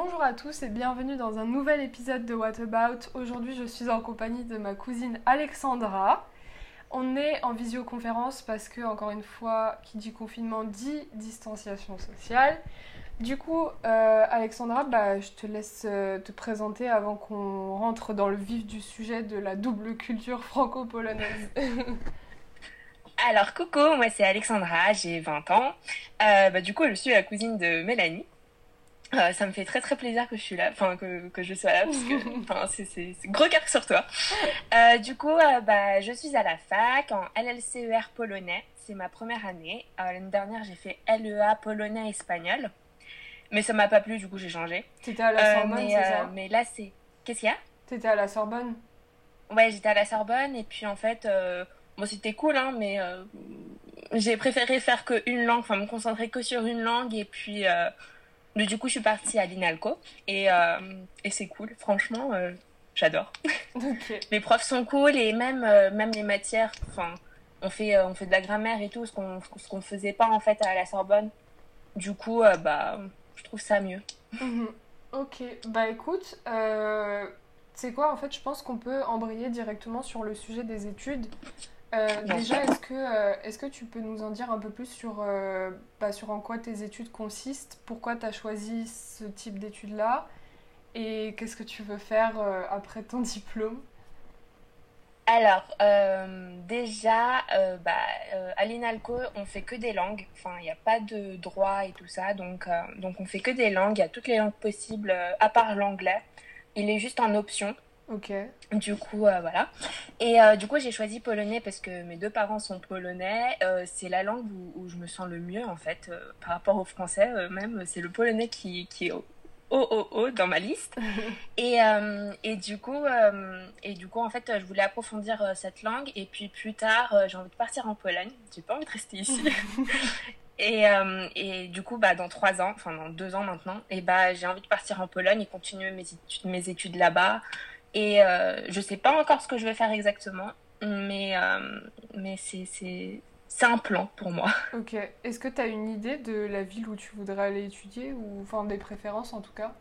Bonjour à tous et bienvenue dans un nouvel épisode de What About. Aujourd'hui, je suis en compagnie de ma cousine Alexandra. On est en visioconférence parce que, encore une fois, qui dit confinement dit distanciation sociale. Du coup, euh, Alexandra, bah, je te laisse euh, te présenter avant qu'on rentre dans le vif du sujet de la double culture franco-polonaise. Alors, coucou, moi c'est Alexandra, j'ai 20 ans. Euh, bah, du coup, je suis la cousine de Mélanie. Euh, ça me fait très très plaisir que je suis là, enfin que, que je sois là, parce que c'est gros cœur sur toi. Euh, du coup, euh, bah, je suis à la fac en LLCER polonais, c'est ma première année. L'année dernière, j'ai fait LEA polonais-espagnol, mais ça m'a pas plu, du coup j'ai changé. T'étais à la Sorbonne, c'est ça? Mais là, c'est... Qu'est-ce qu'il y a? T'étais à la Sorbonne? Ouais, j'étais à la Sorbonne, et puis en fait, bon c'était cool, hein, mais j'ai préféré faire qu'une langue, enfin me concentrer que sur une langue, et puis du coup, je suis partie à l'INALCO et, euh, et c'est cool. Franchement, euh, j'adore. les profs sont cool et même, euh, même les matières, enfin, on fait, on fait de la grammaire et tout, ce qu'on ce qu'on faisait pas en fait à la Sorbonne. Du coup, bah, je trouve ça mieux. Mhm. Ok, bah écoute, c'est quoi en fait Je pense qu'on peut embrayer directement sur le sujet des études. Euh, déjà, est-ce que, euh, est-ce que tu peux nous en dire un peu plus sur, euh, bah, sur en quoi tes études consistent Pourquoi tu as choisi ce type d'études-là Et qu'est-ce que tu veux faire après ton diplôme? Alors, déjà, bah, à l'INALCO, on fait que des langues. Enfin, il n'y a pas de droit et tout ça. Donc, donc, on fait que des langues. Il y a toutes les langues possibles, à part l'anglais. Il est juste en option. Ok. Du coup, euh, voilà. Et euh, du coup, j'ai choisi polonais parce que mes deux parents sont polonais. Euh, c'est la langue où, je me sens le mieux, en fait, par rapport au français même. C'est le polonais qui, qui est haut, haut, haut dans ma liste. et, et, du coup, et du coup, en fait, je voulais approfondir cette langue. Et puis plus tard, j'ai envie de partir en Pologne. J'ai pas envie de rester ici. Et, et, du coup, bah, dans trois ans, enfin dans deux ans maintenant, et bah, j'ai envie de partir en Pologne et continuer mes études, mes études là-bas. Et euh, je sais pas encore ce que je vais faire exactement, mais, euh, mais c'est un plan pour moi. Ok. Est-ce que tu as une idée de la ville où tu voudrais aller étudier, ou enfin des préférences en tout cas?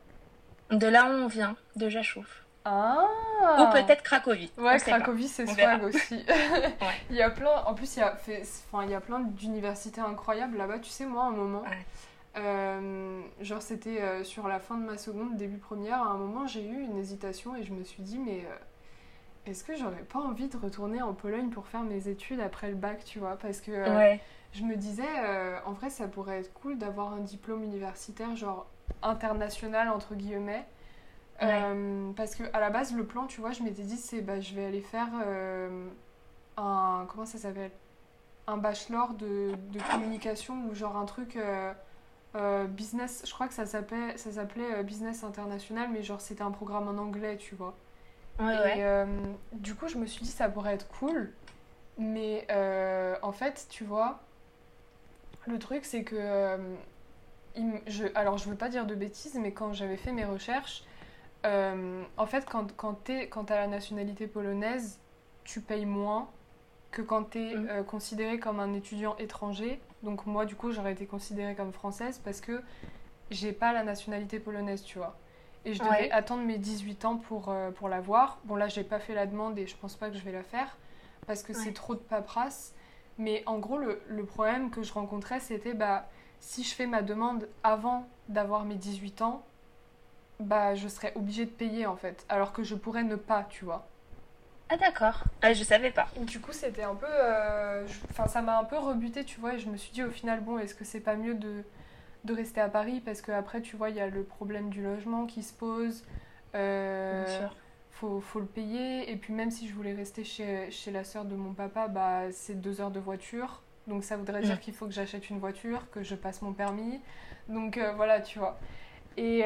De là où on vient, de Jachouf. Ah Ou peut-être Cracovie. Ouais, Cracovie, c'est swag aussi. il y a plein, en plus, il y a, fait, enfin, il y a plein d'universités incroyables là-bas. Tu sais, moi, un moment, euh, genre c'était euh, sur la fin de ma seconde, début première, à un moment j'ai eu une hésitation et je me suis dit mais euh, est-ce que j'aurais pas envie de retourner en Pologne pour faire mes études après le bac, tu vois? Parce que je me disais en vrai ça pourrait être cool d'avoir un diplôme universitaire genre international entre guillemets. parce que à la base le plan, tu vois, je m'étais dit c'est bah je vais aller faire un comment ça s'appelle? Un bachelor de, de, communication ou genre un truc euh, business, je crois que ça s'appelait, ça s'appelait euh, Business International, mais genre c'était un programme en anglais, tu vois. et euh, du coup, je me suis dit ça pourrait être cool, mais en fait, tu vois, le truc c'est que. je, alors, je veux pas dire de bêtises, mais quand j'avais fait mes recherches, en fait, quand, quand tu as la nationalité polonaise, tu payes moins que quand tu es mm. considéré comme un étudiant étranger donc moi, du coup, j'aurais été considérée comme française parce que j'ai pas la nationalité polonaise, tu vois. Et je devais attendre mes 18 ans pour, euh, pour l'avoir. Bon, là, j'ai pas fait la demande et je pense pas que je vais la faire parce que c'est trop de paperasse. Mais en gros, le, le problème que je rencontrais, c'était bah, si je fais ma demande avant d'avoir mes 18 ans, bah, je serais obligée de payer en fait. Alors que je pourrais ne pas, tu vois. Ah d'accord, ah, je savais pas. Du coup c'était un peu... Euh, enfin ça m'a un peu rebuté tu vois et je me suis dit au final bon est-ce que c'est pas mieux de, de rester à Paris? Parce que après tu vois il y a le problème du logement qui se pose. Euh, Bien sûr. Faut, faut, le payer et puis même si je voulais rester chez, chez la sœur de mon papa bah c'est deux heures de voiture donc ça voudrait dire mm. qu'il faut que j'achète une voiture, que je passe mon permis. Donc euh, voilà tu vois. Et,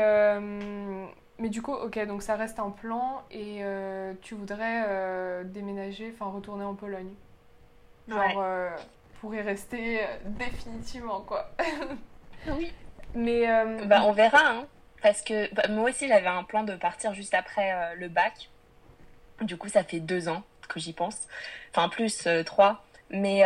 mais du coup, ok, donc ça reste un plan et euh, tu voudrais euh, déménager, enfin retourner en Pologne. Genre euh, pour y rester définitivement, quoi. oui. Mais. Bah, on verra, hein. Parce que bah, moi aussi, j'avais un plan de partir juste après le bac. Du coup, ça fait deux ans que j'y pense. Enfin, plus trois. Mais,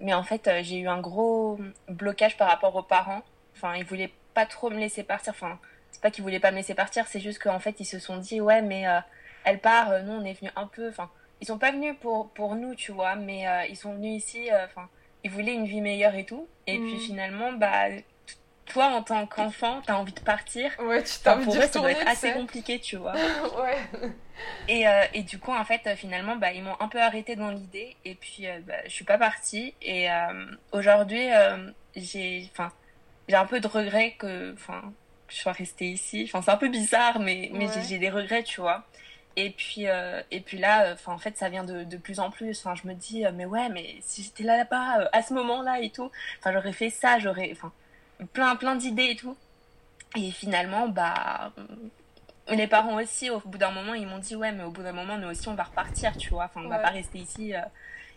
mais en fait, j'ai eu un gros blocage par rapport aux parents. Enfin, ils voulaient pas trop me laisser partir. Enfin, c'est pas qu'ils voulaient pas me laisser partir, c'est juste qu'en fait, ils se sont dit, ouais, mais elle part, nous, on est venu un peu. Enfin, ils sont pas venus pour, pour nous, tu vois, mais ils sont venus ici, enfin, ils voulaient une vie meilleure et tout. Et puis mhm. finalement, bah toi, en tant qu'enfant, t'as envie de partir. Ouais, tu t'as envie de ça doit être assez compliqué, tu vois. ouais. Et, euh, et, du coup, en fait, finalement, bah, ils m'ont un peu arrêté dans l'idée. Et puis, euh, bah, je suis pas partie. Et euh, aujourd'hui, j'ai, enfin, j'ai un peu de regret que, enfin, que je sois restée ici. Enfin, c'est un peu bizarre, mais, mais j'ai des regrets, tu vois. Et puis, et puis là, enfin, en fait, ça vient de, de plus en plus. Enfin, je me dis, mais ouais, mais si j'étais là là-bas, à ce moment-là et tout, enfin, j'aurais fait ça, j'aurais, enfin, plein, plein d'idées et tout. Et finalement, bah, les parents aussi, au bout d'un moment, ils m'ont dit, ouais, mais au bout d'un moment, nous aussi, on va repartir, tu vois. Enfin, on va pas rester ici. Euh.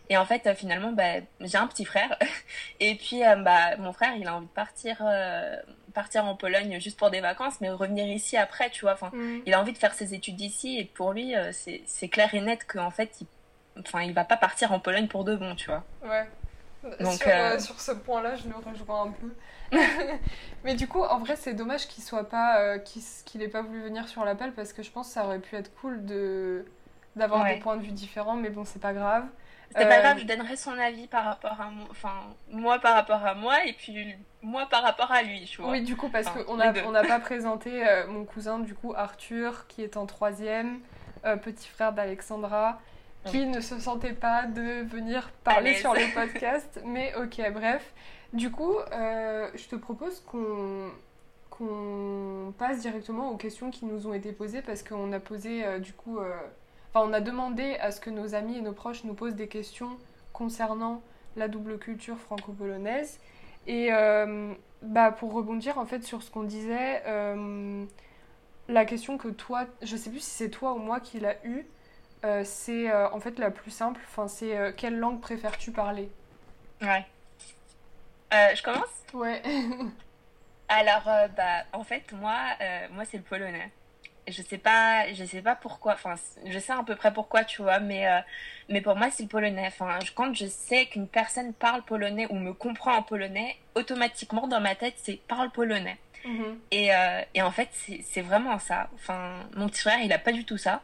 Et en fait, finalement, bah, j'ai un petit frère. Et puis, euh, bah, mon frère, il a envie de partir, euh, partir en Pologne juste pour des vacances, mais revenir ici après, tu vois. Enfin, mm. il a envie de faire ses études ici. Et pour lui, c'est clair et net qu'en fait, il, enfin, il va pas partir en Pologne pour de bon, tu vois. Ouais. Donc, sur, sur ce point-là, je le rejoins un peu. mais du coup, en vrai, c'est dommage qu'il soit pas, euh, qu'il ait pas voulu venir sur l'appel parce que je pense que ça aurait pu être cool de d'avoir des points de vue différents. Mais bon, c'est pas grave. C'est pas grave, euh, je donnerai son avis par rapport à moi, enfin moi par rapport à moi et puis moi par rapport à lui, tu vois. Oui, du coup, parce qu'on n'a on pas présenté euh, mon cousin, du coup Arthur, qui est en troisième, petit frère d'Alexandra, qui ne se sentait pas de venir parler sur le podcast, mais ok, bref. Du coup, euh, je te propose qu'on qu'on passe directement aux questions qui nous ont été posées parce qu'on a posé euh, du coup, euh, enfin on a demandé à ce que nos amis et nos proches nous posent des questions concernant la double culture franco-polonaise. Et bah, pour rebondir en fait sur ce qu'on disait, la question que toi, je sais plus si c'est toi ou moi qui l'a eu, c'est en fait la plus simple. Enfin, c'est quelle langue préfères-tu parler? Ouais. Euh, je commence? Ouais. Alors, euh, bah, en fait, moi, euh, moi c'est le polonais. Je sais pas, je sais pas pourquoi. Enfin, je sais à peu près pourquoi, tu vois, mais mais pour moi c'est le polonais. Enfin, quand je sais qu'une personne parle polonais ou me comprend en polonais, automatiquement dans ma tête c'est parle polonais. Mhm. et, et, en fait, c'est vraiment ça. Enfin, mon petit frère, il a pas du tout ça.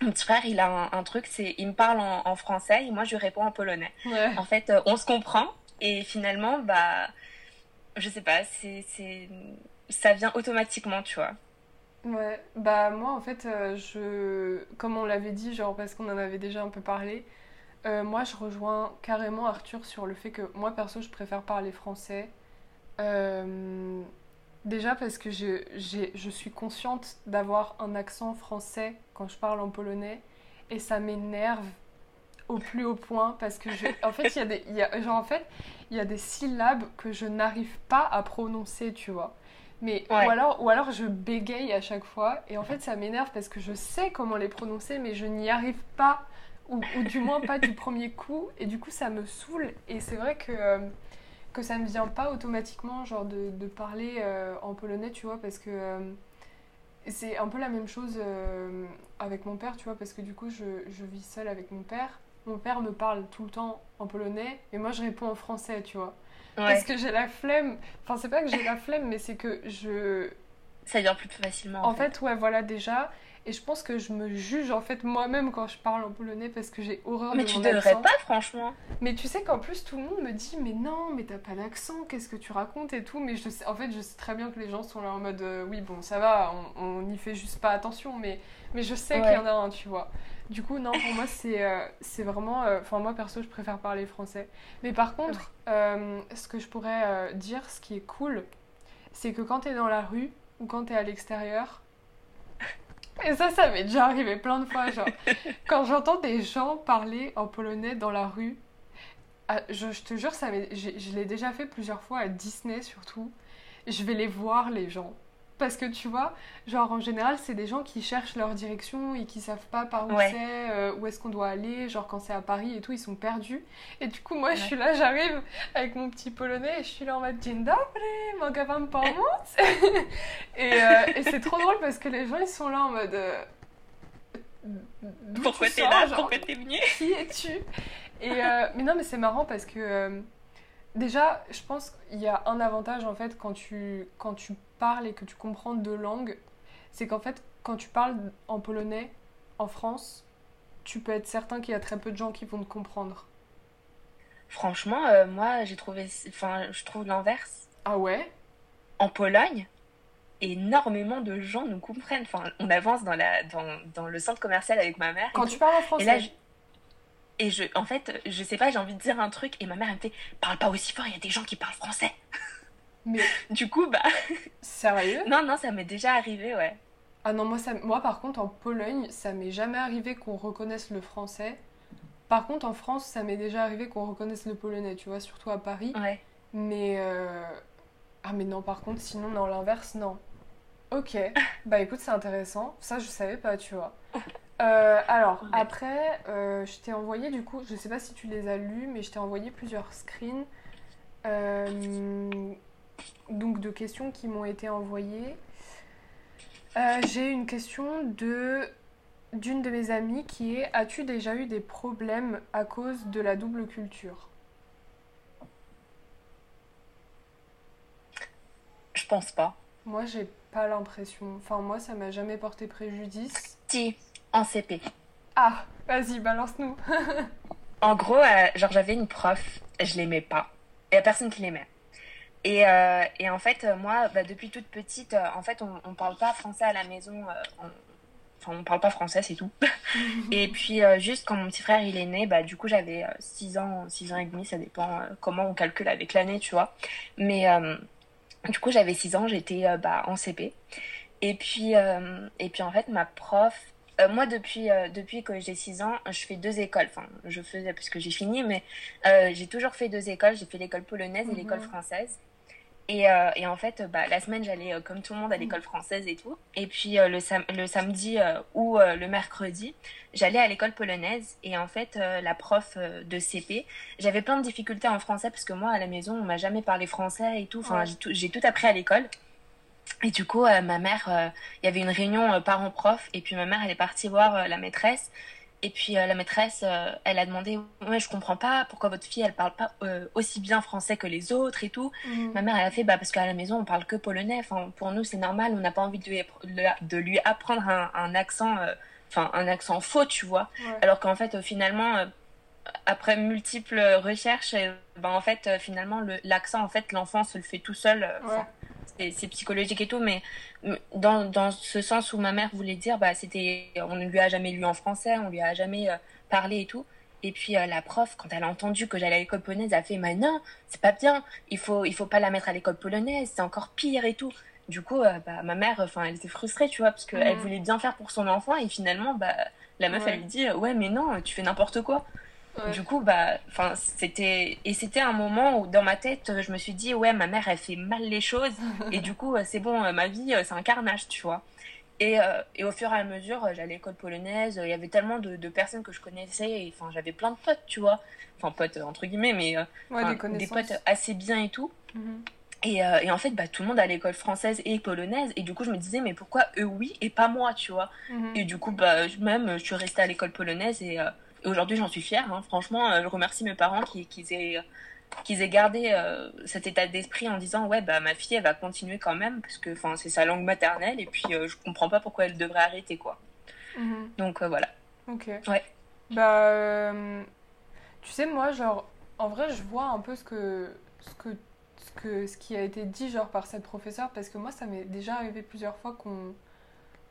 Mon petit frère, il a un, truc, c'est il me parle en, français et moi je réponds en polonais. En fait, on se comprend, et finalement, bah, je sais pas, c'est, ça vient automatiquement, tu vois. Ouais, bah moi en fait, euh, je, comme on l'avait dit, genre parce qu'on en avait déjà un peu parlé, euh, moi je rejoins carrément Arthur sur le fait que moi perso je préfère parler français. Euh, déjà parce que je, je suis consciente d'avoir un accent français quand je parle en polonais et ça m'énerve au plus haut point parce que je, en fait il y a des y a, genre en fait il y a des syllabes que je n'arrive pas à prononcer tu vois mais ou alors ou alors je bégaye à chaque fois et en fait ça m'énerve parce que je sais comment les prononcer mais je n'y arrive pas ou, ou, du moins pas du premier coup et du coup ça me saoule. Et c'est vrai que euh, que ça ne vient pas automatiquement genre de, de parler euh, en polonais tu vois parce que euh, c'est un peu la même chose avec mon père tu vois parce que du coup je, je vis seule avec mon père. Mon père me parle tout le temps en polonais et moi je réponds en français, tu vois. Parce que j'ai la flemme. Enfin, c'est pas que j'ai la flemme, mais c'est que je. Ça vient plus facilement. En, fait. ouais, voilà, déjà. Et je pense que je me juge en fait moi-même quand je parle en polonais parce que j'ai horreur mais de mon accent. Mais tu devrais pas, franchement. Mais tu sais qu'en plus tout le monde me dit mais non, mais t'as pas d'accent, qu'est-ce que tu racontes et tout. Mais je sais, en fait, je sais très bien que les gens sont là en mode euh, oui bon ça va, on n'y fait juste pas attention, mais mais je sais qu'il y en a un, tu vois. Du coup, non, pour moi, c'est euh, c'est vraiment. Euh, enfin, moi, perso, je préfère parler français. Mais par contre, euh, ce que je pourrais dire, ce qui est cool, c'est que quand t'es dans la rue ou quand t'es à l'extérieur, et ça, ça m'est déjà arrivé plein de fois, genre, quand j'entends des gens parler en polonais dans la rue, ah, je, je, te jure, ça je l'ai déjà fait plusieurs fois à Disney surtout. Je vais les voir, les gens. Parce que tu vois, genre en général, c'est des gens qui cherchent leur direction et qui savent pas par où c'est, euh, où est-ce qu'on doit aller. Genre quand c'est à Paris et tout, ils sont perdus. Et du coup, moi, je suis là, j'arrive avec mon petit polonais et je suis là en mode Dzień dobry, mogę pomóc Et, euh, et c'est trop drôle parce que les gens, ils sont là en mode. Euh, Pourquoi t'es là? Pourquoi t'es venu? Qui es-tu? Et mais non, mais c'est marrant parce que déjà, je pense qu'il y a un avantage en fait quand tu, quand tu parles et que tu comprends deux langues, c'est qu'en fait, quand tu parles en polonais en France, tu peux être certain qu'il y a très peu de gens qui vont te comprendre. Franchement, euh, moi, j'ai trouvé. Enfin, je trouve l'inverse. Ah ouais? En Pologne, énormément de gens nous comprennent. Enfin, on avance dans, la, dans, dans le centre commercial avec ma mère. Quand tu parles en français Et là, je- Et je, en fait, je sais pas, j'ai envie de dire un truc et ma mère elle me fait parle pas aussi fort, il y a des gens qui parlent français. Mais Du coup, bah sérieux? Non, non, ça m'est déjà arrivé, ouais. Ah non, moi, ça, moi par contre en Pologne, ça m'est jamais arrivé qu'on reconnaisse le français. Par contre en France, ça m'est déjà arrivé qu'on reconnaisse le polonais, tu vois, surtout à Paris. Ouais. Mais euh, ah mais non, par contre, sinon dans l'inverse, non. Ok, bah écoute, c'est intéressant. Ça, je savais pas, tu vois. Euh, alors Ouais. après, euh, je t'ai envoyé du coup, je sais pas si tu les as lus, mais je t'ai envoyé plusieurs screens. euh, donc de questions qui m'ont été envoyées. Euh, J'ai une question de d'une de mes amies qui est As-tu déjà eu des problèmes à cause de la double culture? Je pense pas. Moi, j'ai pas l'impression. Enfin, moi, ça m'a jamais porté préjudice. Si, en CP. Ah, vas-y, balance-nous. En gros, euh, genre j'avais une prof, je l'aimais pas. Il y a personne qui l'aimait. Et, euh, et en fait, euh, moi, bah, depuis toute petite, euh, en fait, on, on parle pas français à la maison. on- Enfin, on parle pas français, c'est tout. Et puis, euh, juste quand mon petit frère il est né, bah, du coup, j'avais 6 ans, 6 ans et demi, ça dépend euh, comment on calcule avec l'année, tu vois. Mais euh, du coup, j'avais 6 ans, j'étais bah, en CP. Et puis, et puis, en fait, ma prof, moi, depuis, depuis que j'ai 6 ans, je fais deux écoles. Enfin, je faisais parce que j'ai fini, mais j'ai toujours fait deux écoles. J'ai fait l'école polonaise et Mhm. l'école française. Et, euh, et en fait, bah, la semaine, j'allais euh, comme tout le monde à l'école française et tout. Et puis euh, le, sam- le samedi ou le mercredi, j'allais à l'école polonaise. Et en fait, la prof de CP, j'avais plein de difficultés en français parce que moi, à la maison, on m'a jamais parlé français et tout. Enfin, Ouais. j'ai tout, tout appris à l'école. Et du coup, ma mère, il y avait une réunion parents-prof. Et puis ma mère, elle est partie voir la maîtresse. Et puis euh, la maîtresse, euh, elle a demandé, ouais, je comprends pas pourquoi votre fille, elle parle pas euh, aussi bien français que les autres et tout. Mhm. Ma mère, elle a fait, bah, parce qu'à la maison, on parle que polonais. Enfin, pour nous, c'est normal. On n'a pas envie de lui, de lui apprendre un, un accent, enfin, un accent faux, tu vois. Ouais. Alors qu'en fait, finalement, après multiples recherches, ben, en fait, finalement, le- l'accent, en fait, l'enfant se le fait tout seul. Ouais. C'est- psychologique et tout, mais dans, dans ce sens où ma mère voulait dire, bah, c'était, on ne lui a jamais lu en français, on lui a jamais euh, parlé et tout. Et puis euh, la prof, quand elle a entendu que j'allais à l'école polonaise, elle a fait, mais non, c'est pas bien, il faut, il faut pas la mettre à l'école polonaise, c'est encore pire et tout. Du coup, euh, bah, ma mère, enfin, elle était frustrée, tu vois, parce qu'elle voulait bien faire pour son enfant et finalement, bah, la meuf, Ouais. elle lui dit, ouais, mais non, tu fais n'importe quoi. Ouais. Du coup, bah, enfin, c'était et c'était un moment où dans ma tête, je me suis dit ouais, ma mère elle fait mal les choses et du coup, euh, c'est bon, euh, ma vie euh, c'est un carnage, tu vois. Et, euh, et au fur et à mesure, j'allais à l'école polonaise, il y avait tellement de, de personnes que je connaissais, et enfin, j'avais plein de potes, tu vois. Enfin, potes entre guillemets, mais Ouais, des potes assez bien et tout. Mhm. Et, euh, et en fait, bah, tout le monde à l'école française et polonaise, et du coup, je me disais, mais pourquoi eux oui et pas moi, tu vois. Mhm. Et du coup, bah, même, je suis restée à l'école polonaise et, euh, et aujourd'hui, j'en suis fière. hein. Franchement, euh, je remercie mes parents qui, qu'ils aient, qu'ils aient gardé euh, cet état d'esprit en disant Ouais, bah, ma fille, elle va continuer quand même parce que enfin, c'est sa langue maternelle et puis euh, je comprends pas pourquoi elle devrait arrêter, quoi. Mhm. Donc euh, voilà. Ok. Ouais. Bah, tu sais, moi, genre, en vrai, je vois un peu ce que, ce que, ce que, ce qui a été dit, genre, par cette professeure, parce que moi, ça m'est déjà arrivé plusieurs fois qu'on,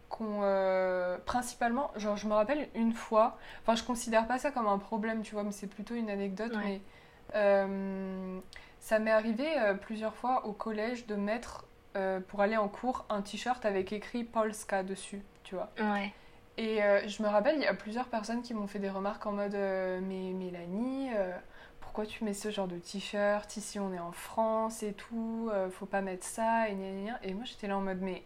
qu'on, euh, principalement, genre, je me rappelle une fois, enfin, je considère pas ça comme un problème, tu vois, mais c'est plutôt une anecdote, Ouais. mais euh, ça m'est arrivé euh, plusieurs fois au collège de mettre, pour aller en cours, un t-shirt avec écrit Polska dessus, tu vois. Ouais. Et je me rappelle, il y a plusieurs personnes qui m'ont fait des remarques en mode Mais Mélanie, pourquoi tu mets ce genre de t-shirt? Ici on est en France et tout, faut pas mettre ça et gna gna gna. Et moi j'étais là en mode Mais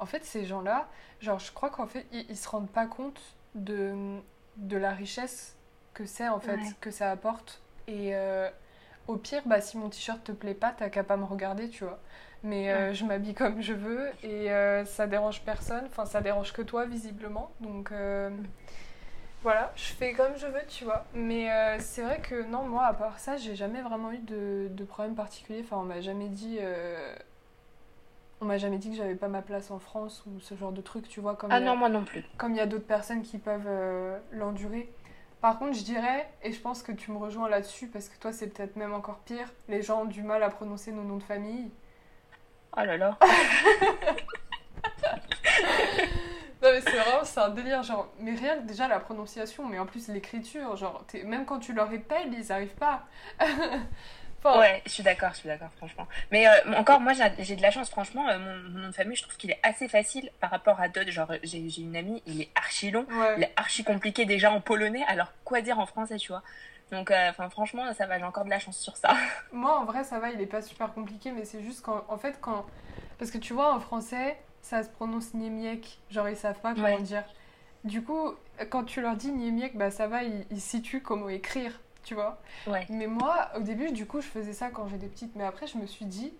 en fait, ces gens-là, genre je crois qu'en fait, ils, ils se rendent pas compte de, de la richesse que c'est en fait, Ouais. que ça apporte. Et euh, au pire, bah, si mon t-shirt te plaît pas, t'as qu'à pas me regarder, tu vois. Mais euh, je m'habille comme je veux et euh, ça dérange personne. Enfin, ça dérange que toi, visiblement. Donc voilà, je fais comme je veux, tu vois. Mais c'est vrai que non, moi, à part ça, j'ai jamais vraiment eu de, de problème particulier. Enfin, on m'a jamais dit. On m'a jamais dit que j'avais pas ma place en France ou ce genre de truc, tu vois. Comme Ah a- non, moi non plus. comme il y a d'autres personnes qui peuvent euh, l'endurer. Par contre, je dirais, et je pense que tu me rejoins là-dessus, parce que toi, c'est peut-être même encore pire, les gens ont du mal à prononcer nos noms de famille. Oh là là. Non, mais c'est vraiment, c'est un délire, genre, mais rien que déjà la prononciation, mais en plus l'écriture, genre, même quand tu leur épelles, ils arrivent pas. enfin, Ouais, je suis d'accord, je suis d'accord, franchement. Mais euh, encore, moi, j'ai de la chance, franchement. euh, mon, mon nom de famille, je trouve qu'il est assez facile par rapport à d'autres. Genre, j'ai j'ai une amie, il est archi long. ouais. Il est archi compliqué déjà en polonais, alors quoi dire en français, tu vois. Donc, euh, enfin, franchement, ça va, j'ai encore de la chance sur ça. Moi, en vrai, ça va, il est pas super compliqué, mais c'est juste quand, en fait, quand, parce que tu vois, en français, ça se prononce niemiek, genre ils savent pas comment Ouais. dire. Du coup, quand tu leur dis niemiek, bah ça va, ils, ils situent comment écrire, tu vois. Ouais. Mais moi, au début, du coup, je faisais ça quand j'étais petite, mais après, je me suis dit,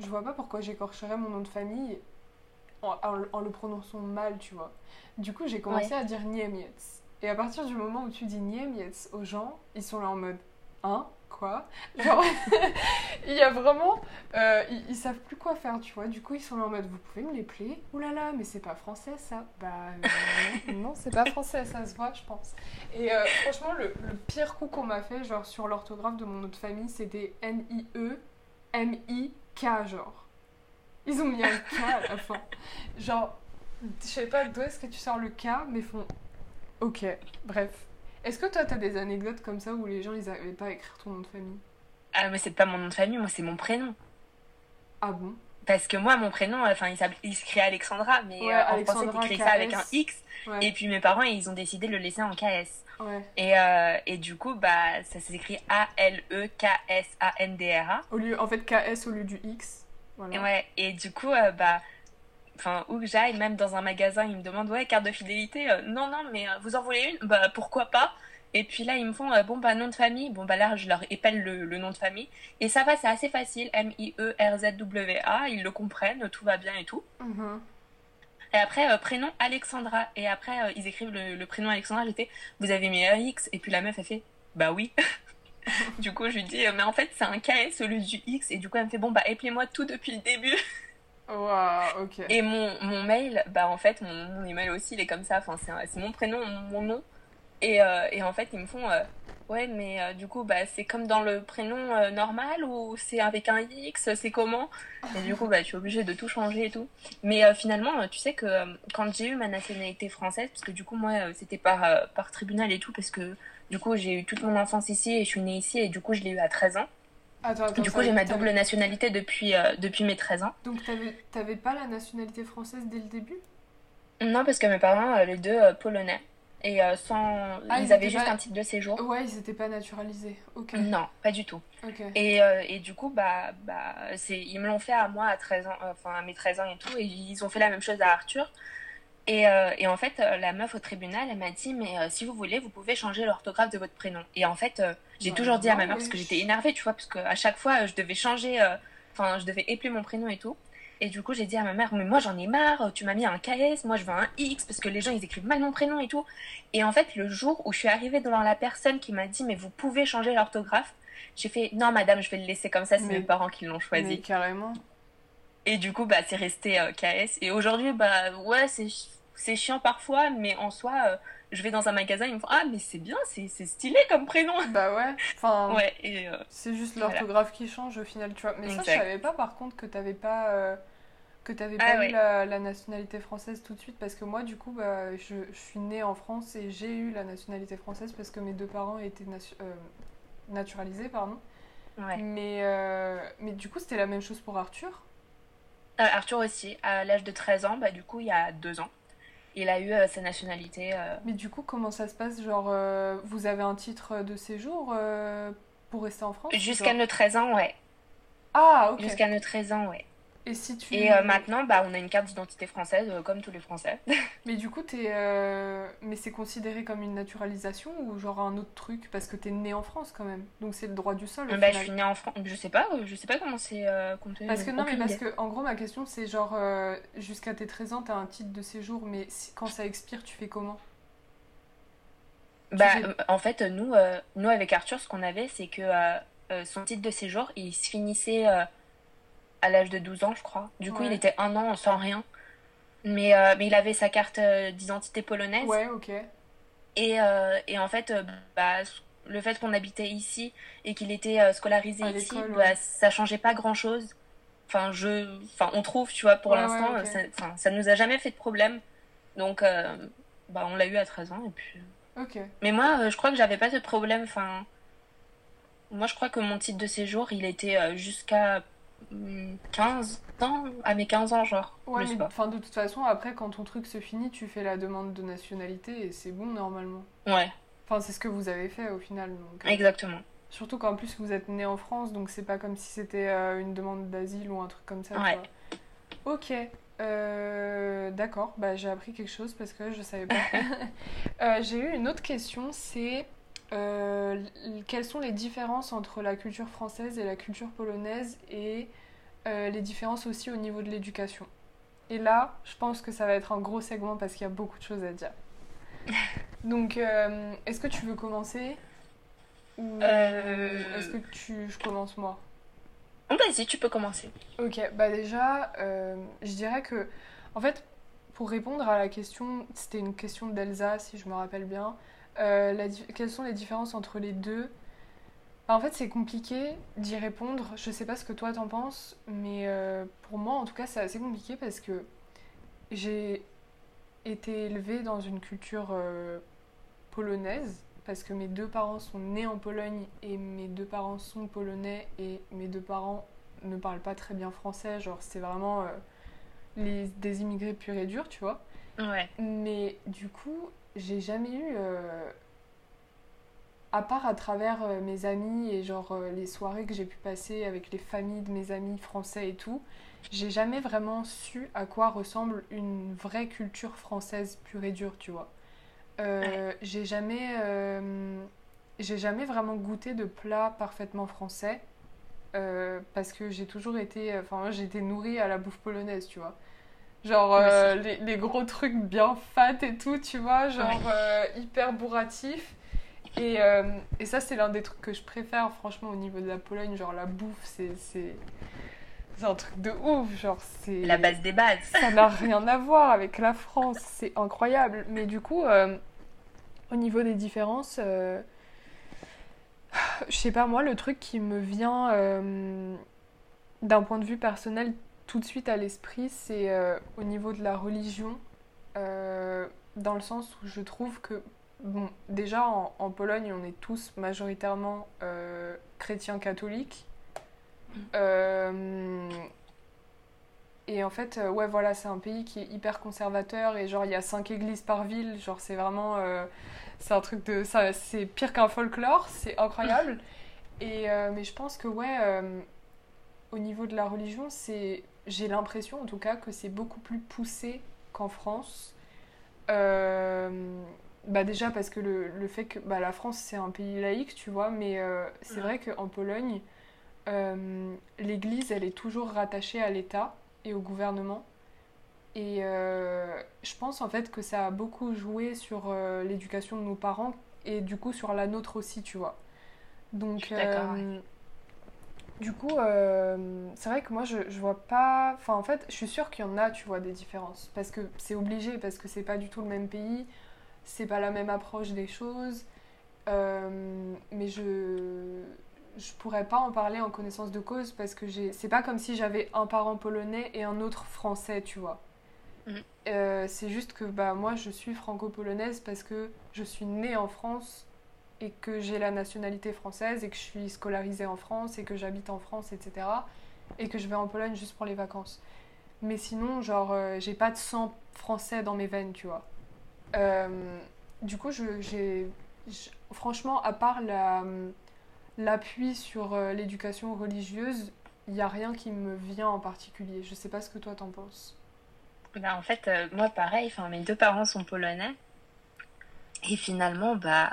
je vois pas pourquoi j'écorcherais mon nom de famille en, en- en le prononçant mal, tu vois. Du coup, j'ai commencé à dire Niemiec. Et à partir du moment où tu dis Niemiec aux gens, ils sont là en mode Hein? Quoi Genre, il y a vraiment. euh, ils, ils savent plus quoi faire, tu vois. Du coup, ils sont là en mode Vous pouvez me les plaire Ouh là là, mais c'est pas français ça. Bah euh, non, c'est pas français, ça se voit, je pense. Et euh, franchement, le, pire coup qu'on m'a fait, genre sur l'orthographe de mon nom de famille, c'était N-I-E M-I-K, genre. Ils ont mis un K à la fin. Genre, je sais pas d'où est-ce que tu sors le K, mais font. Ok, bref. Est-ce que toi, t'as des anecdotes comme ça où les gens, ils arrivaient pas à écrire ton nom de famille? Ah, mais c'est pas mon nom de famille, moi, c'est mon prénom. Ah bon? Parce que moi, mon prénom, enfin, il s'écrit Alexandra, mais Ouais, euh, en français, t'écris ça avec un. X. Ouais. Et puis mes parents, ils ont décidé de le laisser en KS. Ouais. Et, euh, et du coup, bah, ça s'écrit A-L-E-K-S-A-N-D-R-A. Au lieu, en fait, KS au lieu du X. Voilà. Et ouais, et du coup, euh, bah, enfin, où que j'aille, même dans un magasin, ils me demandent, ouais, carte de fidélité. Euh, non, non, mais euh, vous en voulez une? Bah, pourquoi pas? Et puis là, ils me font, euh, bon, bah, nom de famille. Bon, bah, là, je leur épelle le, le nom de famille. Et ça va, c'est assez facile. M-I-E-R-Z-W-A. Ils le comprennent, tout va bien et tout. Mhm. Et après, euh, prénom Alexandra. Et après, euh, ils écrivent le, le prénom Alexandra. J'étais, vous avez mis un X? Et puis la meuf, elle fait, bah oui. du coup, je lui dis, mais en fait, c'est un KS au lieu du X. Et du coup, elle me fait, bon, bah, appelez-moi tout depuis le début. Et mon, mon mail, bah, en fait, mon, email aussi, il est comme ça. Enfin, c'est mon prénom, mon nom. Et, euh, et en fait, ils me font, euh, ouais, mais euh, du coup, bah, c'est comme dans le prénom normal ou c'est avec un X, c'est comment? Et du coup, bah, je suis obligée de tout changer et tout. Mais finalement, tu sais que quand j'ai eu ma nationalité française, parce que du coup, moi, c'était par, par tribunal et tout, parce que du coup, j'ai eu toute mon enfance ici et je suis née ici et du coup, je l'ai eu à 13 ans. Attends, attends. Du coup, j'ai ma double nationalité depuis, euh, depuis mes 13 ans. Donc, t'avais t'avais pas la nationalité française dès le début? Non, parce que mes parents, euh, les deux euh, polonais, et sans. Ah, ils ils avaient juste pas- un titre de séjour. Ouais, ils étaient pas naturalisés. Ok. Non, pas du tout. Ok. Et, et du coup, bah, bah, c'est, ils me l'ont fait à moi à 13 ans, enfin à mes 13 ans et tout, et ils ont fait la même chose à Arthur. Et, euh, et en fait, la meuf au tribunal, elle m'a dit, mais euh, si vous voulez, vous pouvez changer l'orthographe de votre prénom. Et en fait, euh, j'ai toujours dit à ma mère, parce que j'étais énervée, tu vois, parce qu'à chaque fois, euh, je devais changer, euh, enfin, je devais épeler mon prénom et tout. Et du coup, j'ai dit à ma mère, mais moi j'en ai marre, tu m'as mis un KS, moi je veux un X, parce que les gens ils écrivent mal mon prénom et tout. Et en fait, le jour où je suis arrivée devant la personne qui m'a dit, mais vous pouvez changer l'orthographe, j'ai fait, non madame, je vais le laisser comme ça, c'est mes parents qui l'ont choisi. Mais carrément. Et du coup, bah, c'est resté euh, KS. Et aujourd'hui, bah, ouais, c'est, c'est chiant parfois, mais en soi, euh, je vais dans un magasin, ils me font Ah, mais c'est bien, c'est, stylé comme prénom. Bah ouais. Enfin, Ouais, euh, c'est juste Voilà. l'orthographe qui change au final, tu vois. Mais ça, je savais pas par contre que t'avais pas. euh, que t'avais Ah pas ouais. eu la, la nationalité française tout de suite parce que moi du coup bah, je, je suis née en France et j'ai eu la nationalité française parce que mes deux parents étaient natu- euh, naturalisés pardon ouais. mais, mais du coup c'était la même chose pour Arthur? Arthur aussi, à l'âge de 13 ans, bah, du coup, il y a deux ans, il a eu euh, sa nationalité. euh, mais du coup comment ça se passe genre euh, vous avez un titre de séjour pour rester en France jusqu'à nos 13 ans, ouais. ah ok Jusqu'à nos 13 ans, ouais. Et si tu Et euh, maintenant, bah, on a une carte d'identité française, euh, comme tous les Français. mais du coup t'es euh, mais c'est considéré comme une naturalisation ou genre un autre truc? Parce que t'es né en France quand même donc c'est le droit du sol au bah, je suis née en France, je sais pas, euh, je sais pas comment c'est euh, compté. Parce que non, mais parce que en gros, ma question c'est genre euh, jusqu'à tes 13 ans, t'as un titre de séjour, mais si- quand ça expire, tu fais comment? Bah, euh, en fait, nous, euh, nous avec Arthur, ce qu'on avait, c'est que euh, euh, son titre de séjour, il se finissait euh, à l'âge de 12 ans, je crois. Du coup, il était un an sans rien. Mais, euh, mais il avait sa carte d'identité polonaise. Ouais, ok. Et, et en fait, bah, le fait qu'on habitait ici et qu'il était scolarisé ici, bah, ça changeait pas grand-chose. Enfin, je, enfin, on trouve, tu vois, pour l'instant, ça, ça nous a jamais fait de problème. Donc, bah, on l'a eu à 13 ans et puis. Ok. Mais moi, je crois que j'avais pas de problème. Enfin, moi, je crois que mon titre de séjour, il était euh, jusqu'à 15 hmm, ans, à mes 15 ans, genre. Ouais, mais enfin, de toute façon, après, quand ton truc se finit, tu fais la demande de nationalité et c'est bon, normalement. Ouais. Enfin, c'est ce que vous avez fait au final. Donc, euh, Exactement. Surtout qu'en plus, vous êtes né en France, donc c'est pas comme si c'était euh, une demande d'asile ou un truc comme ça. Ouais. Ok. D'accord, bah, j'ai appris quelque chose parce que je savais pas. j'ai eu une autre question, c'est euh, quelles sont les différences entre la culture française et la culture polonaise et euh, les différences aussi au niveau de l'éducation? Et là, je pense que ça va être un gros segment parce qu'il y a beaucoup de choses à dire. Donc, euh, est-ce que tu veux commencer? Ou est-ce que tu... je commence moi? Vas-y, tu peux commencer. Ok, bah déjà, je dirais que, en fait, pour répondre à la question, c'était une question d'Elsa, si je me rappelle bien, euh, quelles sont les différences entre les deux? Bah, En fait, c'est compliqué d'y répondre. Je sais pas ce que toi t'en penses, mais euh, pour moi, en tout cas, c'est assez compliqué parce que j'ai été élevée dans une culture euh, polonaise parce que mes deux parents sont nés en Pologne et mes deux parents sont polonais et mes deux parents ne parlent pas très bien français. Genre, c'est vraiment les, des immigrés purs et durs, tu vois. Ouais. Mais du coup, j'ai jamais eu, euh, à part à travers euh, mes amis et genre euh, les soirées que j'ai pu passer avec les familles de mes amis français et tout, j'ai jamais vraiment su à quoi ressemble une vraie culture française pure et dure, tu vois. j'ai jamais, j'ai jamais vraiment goûté de plats parfaitement français parce que j'ai toujours été, enfin j'ai été nourrie à la bouffe polonaise, tu vois. Genre euh, les, les, gros trucs bien fat et tout, tu vois, genre euh, hyper bourratif. Et, euh, et ça, c'est l'un des trucs que je préfère, franchement, au niveau de la Pologne. Genre la bouffe, c'est. C'est un truc de ouf, genre c'est... La base des bases. Ça n'a rien à voir avec la France, c'est incroyable. Mais du coup, au niveau des différences, je sais pas, moi, le truc qui me vient d'un point de vue personnel tout de suite à l'esprit, c'est euh, au niveau de la religion, euh, dans le sens où je trouve que, bon, déjà en, Pologne, on est tous majoritairement euh, chrétiens catholiques. et en fait, ouais, voilà, c'est un pays qui est hyper conservateur et genre, il y a cinq églises par ville, genre, c'est vraiment. c'est un truc de. Ça, c'est pire qu'un folklore, c'est incroyable. Et, mais je pense que, ouais, au niveau de la religion, c'est j'ai l'impression en tout cas que c'est beaucoup plus poussé qu'en France. Euh, bah déjà parce que le, le fait que bah la France c'est un pays laïque, tu vois, mais euh, c'est vrai qu'en Pologne, euh, l'Église elle est toujours rattachée à l'État et au gouvernement. Et je pense en fait que ça a beaucoup joué sur l'éducation de nos parents et du coup sur la nôtre aussi, tu vois. Donc, du coup, euh, c'est vrai que moi, je, je vois pas. Enfin, en fait, je suis sûre qu'il y en a, tu vois, des différences. Parce que c'est obligé, parce que c'est pas du tout le même pays, c'est pas la même approche des choses. Euh, mais je. Je pourrais pas en parler en connaissance de cause parce que j'ai. C'est pas comme si j'avais un parent polonais et un autre français, tu vois. Mm. Euh, c'est juste que bah, moi, je suis franco-polonaise parce que je suis née en France et que j'ai la nationalité française et que je suis scolarisée en France et que j'habite en France, etc. Et que je vais en Pologne juste pour les vacances. Mais sinon, genre, euh, j'ai pas de sang français dans mes veines, tu vois. Euh, du coup, j'ai. Franchement, à part l'appui sur euh, l'éducation religieuse, il n'y a rien qui me vient en particulier. Je sais pas ce que toi t'en penses. Bah, en fait, moi pareil, mes deux parents sont polonais. Et finalement, bah,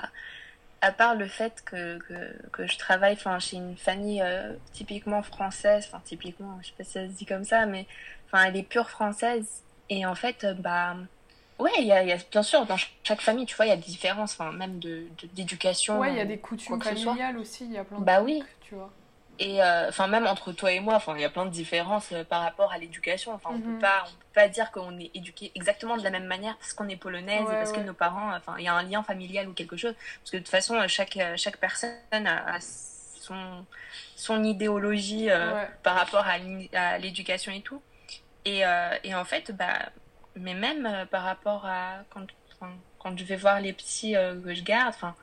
à part le fait que, que, que je travaille chez une famille euh, typiquement française, enfin typiquement, je sais pas si ça se dit comme ça, mais elle est pure française. Et en fait, euh, bah, ouais, il y a, y a, bien sûr, dans chaque famille, tu vois, il y a des différences, même de, d'éducation. Ouais, il y a des coutumes familiales aussi, il y a plein de bah, trucs, oui. tu vois. Et euh, enfin, même entre toi et moi, enfin, il y a plein de différences euh, par rapport à l'éducation. Enfin, on Mhm. peut pas, on peut pas dire qu'on est éduqué exactement de la même manière parce qu'on est polonaise Ouais, et parce ouais. que nos parents, enfin, il y a un lien familial ou quelque chose. Parce que de toute façon, euh, chaque euh, chaque personne a, a son son idéologie euh, Ouais. par rapport à l'éducation et tout. Et, euh, et en fait, bah, mais même euh, par rapport à quand, quand je vais voir les petits que je garde, enfin,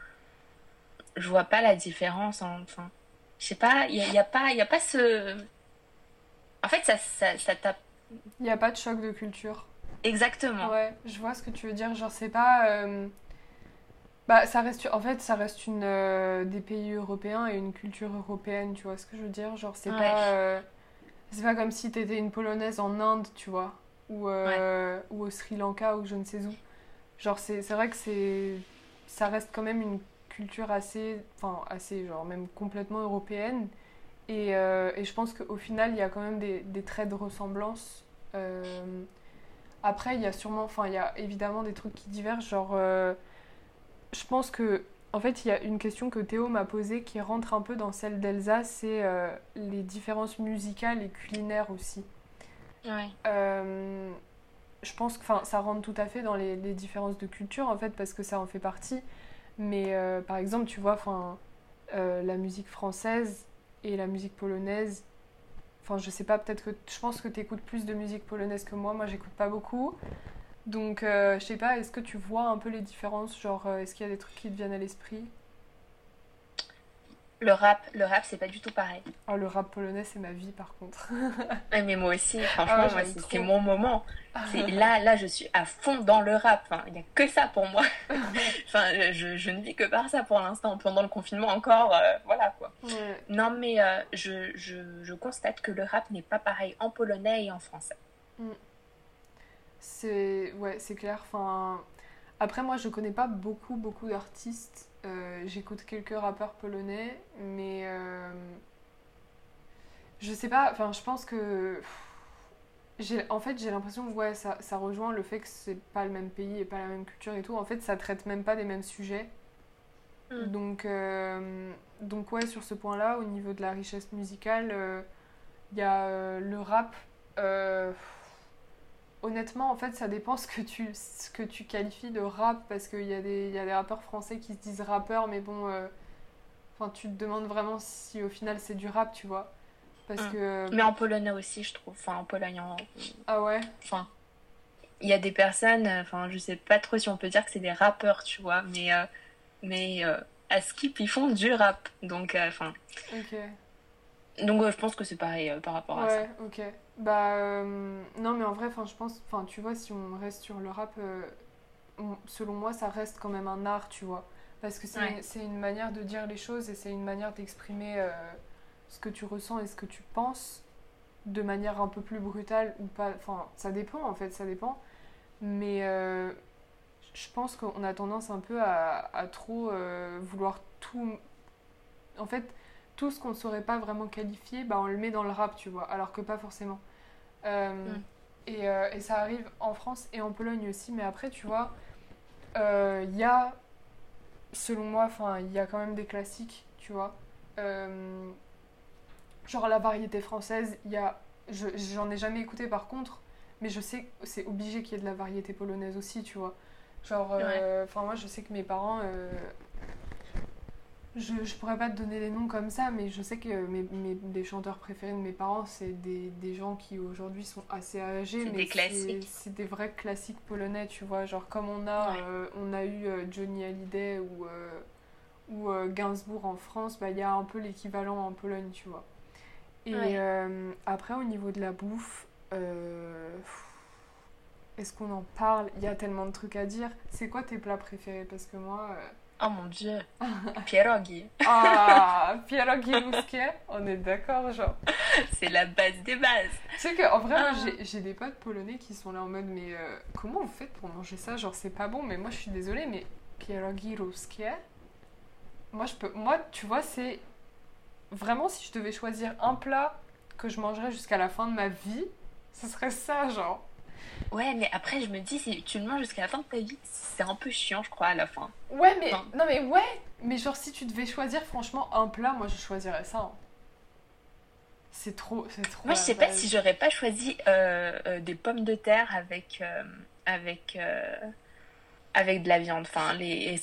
je vois pas la différence. Enfin, je sais pas, il y, a- y a pas, y a pas ce. En fait, ça, ça, ça tape Il n'y a pas de choc de culture. exactement. Ouais, je vois ce que tu veux dire. Genre, c'est pas. euh, Bah, ça reste. En fait, ça reste une euh, des pays européens et une culture européenne, tu vois ce que je veux dire? Genre, c'est Ouais. pas. euh, C'est pas comme si t'étais une Polonaise en Inde, tu vois? Ou, ou au Sri Lanka ou je ne sais où. Genre, c'est c'est vrai que c'est. Ça reste quand même une culture assez. Enfin, assez, genre, même complètement européenne. Et, euh, et je pense qu'au final, il y a quand même des, des traits de ressemblance. Euh, après, il y a sûrement, enfin, il y a évidemment des trucs qui divergent. Genre, euh, je pense que, en fait, il y a une question que Théo m'a posée qui rentre un peu dans celle d'Elsa, c'est les différences musicales et culinaires aussi. Ouais. Euh, je pense que, enfin, ça rentre tout à fait dans les, les différences de culture, en fait, parce que ça en fait partie. Mais euh, par exemple, tu vois, enfin, euh, la musique française et la musique polonaise. Enfin, je sais pas, peut-être que je pense que tu écoutes plus de musique polonaise que moi. Moi, j'écoute pas beaucoup. Donc, euh, je sais pas, est-ce que tu vois un peu les différences? Genre, euh, est-ce qu'il y a des trucs qui te viennent à l'esprit? Le rap, le rap, c'est pas du tout pareil. Oh, le rap polonais, c'est ma vie par contre. Ouais, mais moi aussi, franchement, Ah c'est mon moment. C'est là, là, je suis à fond dans le rap. Enfin, il y a que ça pour moi. enfin, je, je ne vis que par ça pour l'instant. Pendant le confinement encore, euh, voilà quoi. Non, mais euh, je, je, je constate que le rap n'est pas pareil en polonais et en français. C'est ouais, c'est clair. Enfin, après moi, je connais pas beaucoup beaucoup d'artistes. Euh, J'écoute quelques rappeurs polonais, mais euh, je sais pas. Enfin, je pense que en fait j'ai l'impression que ouais, ça, ça rejoint le fait que c'est pas le même pays et pas la même culture et tout. En fait, ça traite même pas des mêmes sujets. Mm. Donc euh, donc ouais, sur ce point-là, au niveau de la richesse musicale, euh, il y a euh, le rap. Euh, Honnêtement, en fait, ça dépend ce que tu, ce que tu qualifies de rap, parce qu'il y, a des- y a des rappeurs français qui se disent rappeurs, mais bon, euh, tu te demandes vraiment si au final c'est du rap, tu vois. Parce Mm. que... Mais en polonais aussi, je trouve. Enfin, en polonais, en- Ah ouais? Enfin, il y a des personnes, euh, enfin, je sais pas trop si on peut dire que c'est des rappeurs, tu vois, mais, euh, mais euh, à Skip, ils font du rap. Donc, euh, enfin, Ok. donc euh, je pense que c'est pareil euh, par rapport à ça. Ouais, ok. Bah, euh, non, mais en vrai, enfin, je pense, enfin, tu vois, si on reste sur le rap, euh, on- selon moi, ça reste quand même un art, tu vois. Parce que c'est Ouais. c'est une manière de dire les choses et c'est une manière d'exprimer euh, ce que tu ressens et ce que tu penses de manière un peu plus brutale ou pas. Enfin, ça dépend, en fait, ça dépend. Mais euh, je pense qu'on a tendance un peu à, à trop euh, vouloir tout. En fait, tout ce qu'on ne saurait pas vraiment qualifier, bah, on le met dans le rap, tu vois, alors que pas forcément. Euh, Mm. et, euh, et ça arrive en France et en Pologne aussi, mais après, tu vois, euh, il y a, selon moi, enfin, il y a quand même des classiques, tu vois. Euh, genre la variété française, il y a, je, j'en ai jamais écouté par contre, mais je sais que c'est obligé qu'il y ait de la variété polonaise aussi, tu vois. Genre, euh, enfin, moi, je sais que mes parents. Je, je pourrais pas te donner les noms comme ça, mais je sais que mes, mes, des chanteurs préférés de mes parents, c'est des, des gens qui aujourd'hui sont assez âgés, C'est des classiques. c'est des vrais classiques polonais, tu vois. Genre, comme on a, Ouais. euh, on a eu euh, Johnny Hallyday ou, euh, ou euh, Gainsbourg en France, bah, il y a un peu l'équivalent en Pologne, tu vois. Et Ouais. après, au niveau de la bouffe, est-ce qu'on en parle? Il y a tellement de trucs à dire. C'est quoi tes plats préférés? Parce que moi. Oh mon dieu, pierogi, Ah, pierogi ruskie, on est d'accord, genre. c'est la base des bases. Tu sais qu'en vrai, Ah. j'ai- j'ai des potes polonais qui sont là en mode, mais euh, comment vous faites pour manger ça? Genre, c'est pas bon, mais moi, je suis désolée, mais pierogi ruskie, moi, je peux. Moi, tu vois, c'est. Vraiment, si je devais choisir un plat que je mangerais jusqu'à la fin de ma vie, ce serait ça, genre. Ouais, mais après, je me dis, si tu le manges jusqu'à la fin de ta vie, c'est un peu chiant, je crois, à la fin. Ouais, mais. Enfin. Non, mais ouais Mais genre, si tu devais choisir, franchement, un plat, moi, je choisirais ça. hein. C'est trop, c'est trop. Moi, je sais pas si j'aurais pas choisi euh, euh, des pommes de terre avec euh, avec avec de la viande. Enfin, les, les